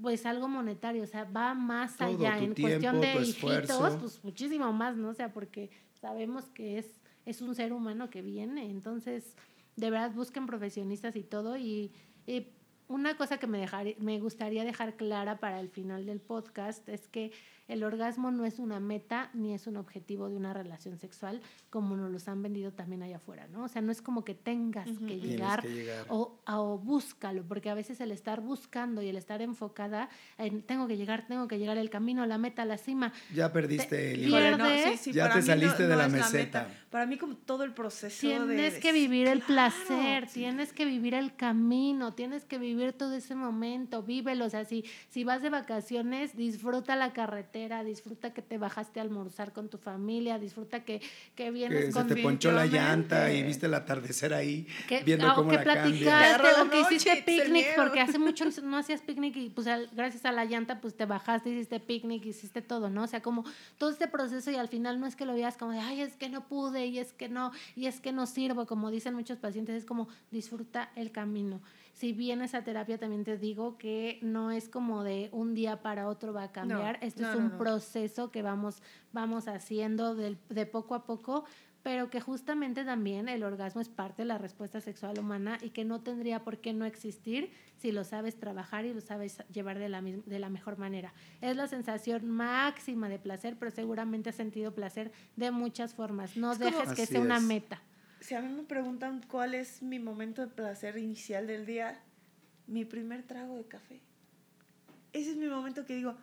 pues algo monetario, o sea, va más Todo, allá en tiempo, cuestión de hijitos, esfuerzo. pues muchísimo más, ¿no? O sea, porque sabemos que es, es un ser humano que viene, entonces, de verdad busquen profesionistas y todo y, y una cosa que me, dejar, me gustaría dejar clara para el final del podcast es que el orgasmo no es una meta ni es un objetivo de una relación sexual como nos los han vendido también allá afuera, ¿no? O sea, no es como que tengas Ujú. que Tienes llegar, que llegar. O, o búscalo, porque a veces el estar buscando y el estar enfocada en tengo que llegar, tengo que llegar el camino, la meta, la cima. Ya perdiste Te- el hilo. no, ¿Pierdes? Ya para te saliste de la es meseta. meta. Para mí como todo el proceso de- Tienes de- que vivir el Claro, placer, sí. tienes que vivir el camino, tienes que vivir todo ese momento, vívelo. O sea, si, si vas de vacaciones, disfruta la carretera, disfruta que te bajaste a almorzar con tu familia, disfruta que, que vienes Que se con te ponchó la llanta y viste el atardecer ahí, que, viendo cómo que la platicaste, o que hiciste se picnic, porque hace mucho no hacías picnic y pues gracias a la llanta pues te bajaste, hiciste picnic, hiciste todo, ¿no? O sea, como todo este proceso y al final no es que lo veas como de, ay, es que no pude y es que no, y es que no sirvo, como dicen muchos pacientes, es como disfruta el camino. Si vienes a terapia también te digo que no es como de un día para otro va a cambiar, esto no, es un no. proceso que vamos, vamos haciendo del- de poco a poco pero que justamente también el orgasmo es parte de la respuesta sexual humana y que no tendría por qué no existir si lo sabes trabajar y lo sabes llevar de la, de la mejor manera. Es la sensación máxima de placer, pero seguramente has sentido placer de muchas formas. No dejes que sea una meta. Si a mí me preguntan cuál es mi momento de placer inicial del día, mi primer trago de café. Ese es mi momento que digo,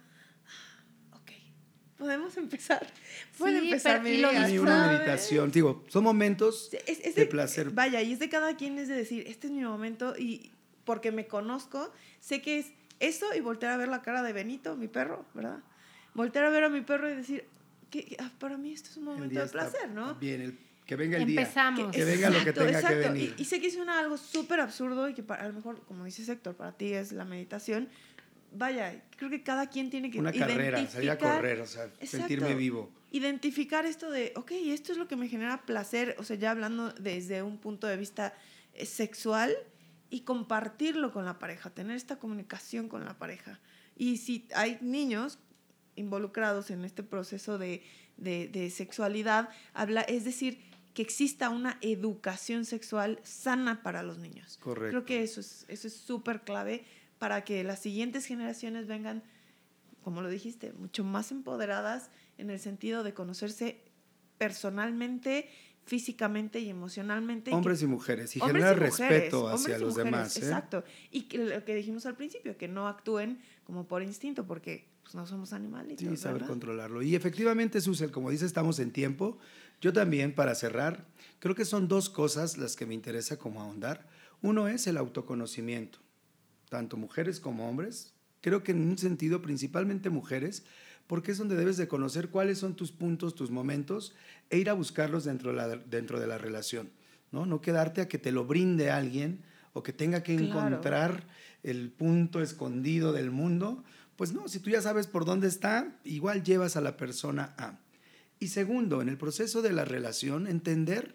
podemos empezar. Puede empezar mi una meditación, digo, son momentos de, placer. Vaya, y es de cada quien es de decir, este es mi momento y porque me conozco, sé que es eso y voltear a ver la cara de Benito, mi perro, ¿verdad? Voltear a ver a mi perro y decir, que, ah, para mí esto es un momento de placer, ¿no? Bien, que venga el Empezamos. día. Que, venga lo que tenga que venir. Y, sé que es una, algo súper absurdo y que para, a lo mejor, como dice Héctor, para ti es la meditación, vaya, creo que cada quien tiene que Una carrera, salir a correr, o sea, sentirme vivo. Identificar esto de, ok, esto es lo que me genera placer, o sea, ya hablando desde un punto de vista eh, sexual y compartirlo con la pareja, tener esta comunicación con la pareja. Y si hay niños involucrados en este proceso de, de, sexualidad, habla, es decir, que exista una educación sexual sana para los niños. Correcto. Creo que eso es eso es súper clave para que las siguientes generaciones vengan, como lo dijiste, mucho más empoderadas en el sentido de conocerse personalmente, físicamente y emocionalmente. Hombres y mujeres, y generar respeto hacia los demás. ¿eh? Exacto. Y que, lo que dijimos al principio, que no actúen como por instinto, porque pues, no somos animales. Sí, saber controlarlo. Y efectivamente, Susel, como dice, estamos en tiempo. Yo también, para cerrar, creo que son dos cosas las que me interesa como ahondar. Uno es el autoconocimiento tanto mujeres como hombres, creo que en un sentido principalmente mujeres, porque es donde debes de conocer cuáles son tus puntos, tus momentos, e ir a buscarlos dentro de la, dentro de la relación, ¿no? No quedarte a que te lo brinde alguien o que tenga que encontrar el punto escondido del mundo, pues no, si tú ya sabes por dónde está, igual llevas a la persona a. Y segundo, en el proceso de la relación, entender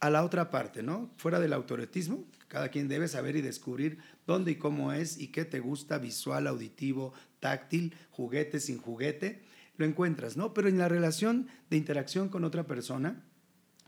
a la otra parte, ¿no? Fuera del autoretismo, cada quien debe saber y descubrir dónde y cómo es y qué te gusta, visual, auditivo, táctil, juguete, sin juguete, lo encuentras, ¿no? Pero en la relación de interacción con otra persona,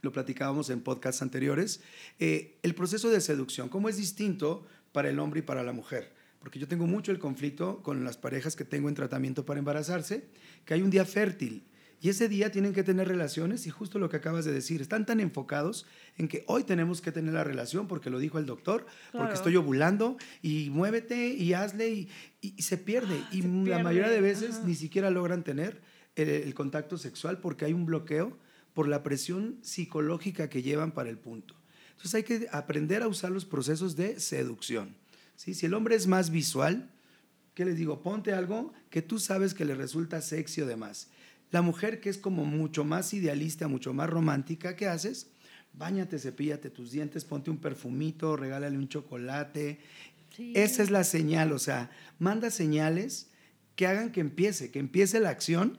lo platicábamos en podcasts anteriores, eh, el proceso de seducción, cómo es distinto para el hombre y para la mujer. Porque yo tengo mucho el conflicto con las parejas que tengo en tratamiento para embarazarse, que hay un día fértil y ese día tienen que tener relaciones y justo lo que acabas de decir, están tan enfocados en que hoy tenemos que tener la relación porque lo dijo el doctor, porque estoy ovulando y muévete y hazle y, se pierde. Ah, y la mayoría de veces ni siquiera logran tener el, contacto sexual porque hay un bloqueo por la presión psicológica que llevan para el punto. Entonces hay que aprender a usar los procesos de seducción. ¿sí? Si el hombre es más visual, ¿qué les digo? Ponte algo que tú sabes que le resulta sexy o demás. La mujer que es como mucho más idealista, mucho más romántica, ¿qué haces? Báñate, cepíllate tus dientes, ponte un perfumito, regálale un chocolate. Esa es la señal, o sea, manda señales que hagan que empiece, que empiece la acción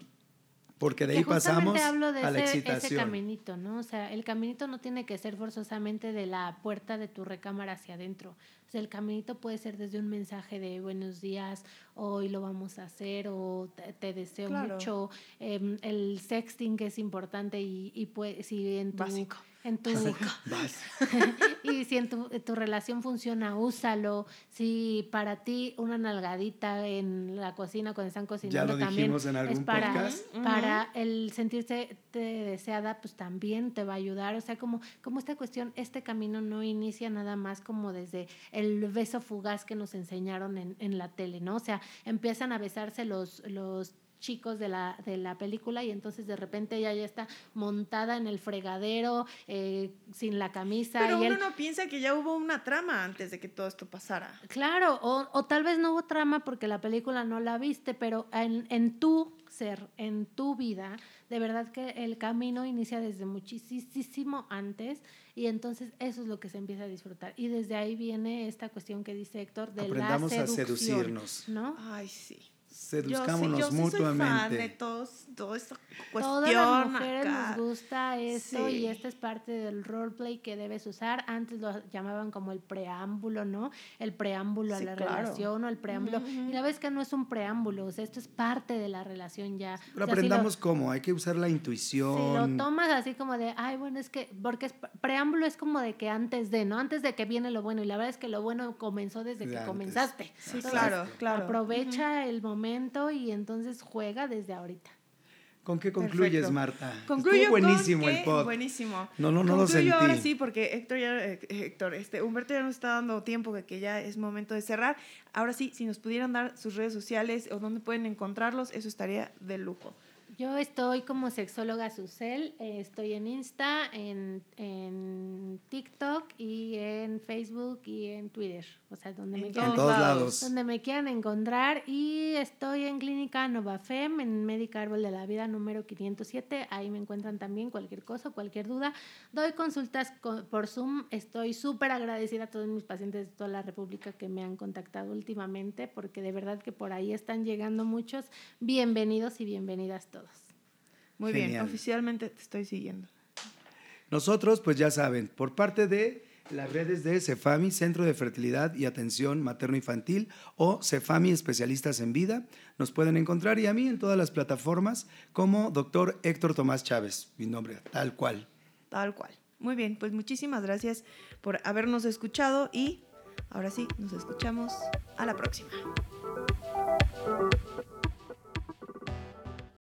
porque de ahí pasamos hablo de a la ese, excitación. Ese caminito, ¿no? O sea, el caminito no tiene que ser forzosamente de la puerta de tu recámara hacia adentro. O sea, el caminito puede ser desde un mensaje de buenos días, hoy lo vamos a hacer, o te, deseo mucho. Em, el sexting que es importante y, y pues, si en tu, Básico en tu [LAUGHS] [LAUGHS] y si en tu, relación funciona, úsalo. Si para ti una nalgadita en la cocina cuando están cocinando también es para, para el sentirse deseada, pues también te va a ayudar. O sea, como, como esta cuestión, este camino no inicia nada más como desde el beso fugaz que nos enseñaron en, en la tele, ¿no? O sea, empiezan a besarse los, los chicos de la, de la película y entonces de repente ella ya está montada en el fregadero eh, sin la camisa. Pero uno no piensa que ya hubo una trama antes de que todo esto pasara. Claro, o, o tal vez no hubo trama porque la película no la viste, pero en, en tu ser, en tu vida, de verdad que el camino inicia desde muchísimo antes y entonces eso es lo que se empieza a disfrutar. Y desde ahí viene esta cuestión que dice Héctor de Aprendamos la seducción, a seducirnos. ¿no? Ay, sí. Seduzcámonos yo sí, yo mutuamente. Soy fan de todos, todo esta cuestión. Todas las mujeres acá. nos gusta esto Sí. y esta es parte del roleplay que debes usar. Antes lo llamaban como el preámbulo, ¿no? El preámbulo Sí, a la claro. relación o el preámbulo. Y la vez que no es un preámbulo, o sea, esto es parte de la relación ya. Pero O sea, si lo- aprendamos cómo, hay que usar la si intuición. lo tomas así como de, ay, bueno, es que, porque es, preámbulo es como de que antes de, ¿no? Antes de que viene lo bueno. Y la verdad es que lo bueno comenzó desde De que antes. comenzaste. Sí, Entonces, claro, claro. Aprovecha el momento y entonces juega desde ahorita. ¿Con qué concluyes, Perfecto. Marta? Concluyo Estuvo buenísimo con el que- pod. Buenísimo. No, no, no lo Concluyo ahora sentí. sí, porque Héctor ya, eh, Héctor, este, Humberto ya nos está dando tiempo de que ya es momento de cerrar. Ahora sí, si nos pudieran dar sus redes sociales o dónde pueden encontrarlos, eso estaría de lujo. Yo estoy como sexóloga Susel, eh, estoy en Insta, en, en TikTok y en Facebook y en Twitter, o sea, donde me quieran, todos lados. donde me quieran encontrar y estoy en Clínica Novafem, en Médica Árbol de la Vida número 507, ahí me encuentran también cualquier cosa, cualquier duda. Doy consultas co- por Zoom, estoy súper agradecida a todos mis pacientes de toda la República que me han contactado últimamente, porque de verdad que por ahí están llegando muchos. Bienvenidos y bienvenidas todos. Muy bien, oficialmente te estoy siguiendo. Nosotros, pues ya saben, por parte de las redes de Cefami, Centro de Fertilidad y Atención Materno-Infantil, o Cefami Especialistas en Vida, nos pueden encontrar y a mí en todas las plataformas como doctor Héctor Tomás Chávez, mi nombre, tal cual. Tal cual. Muy bien, pues muchísimas gracias por habernos escuchado y ahora sí, nos escuchamos a la próxima.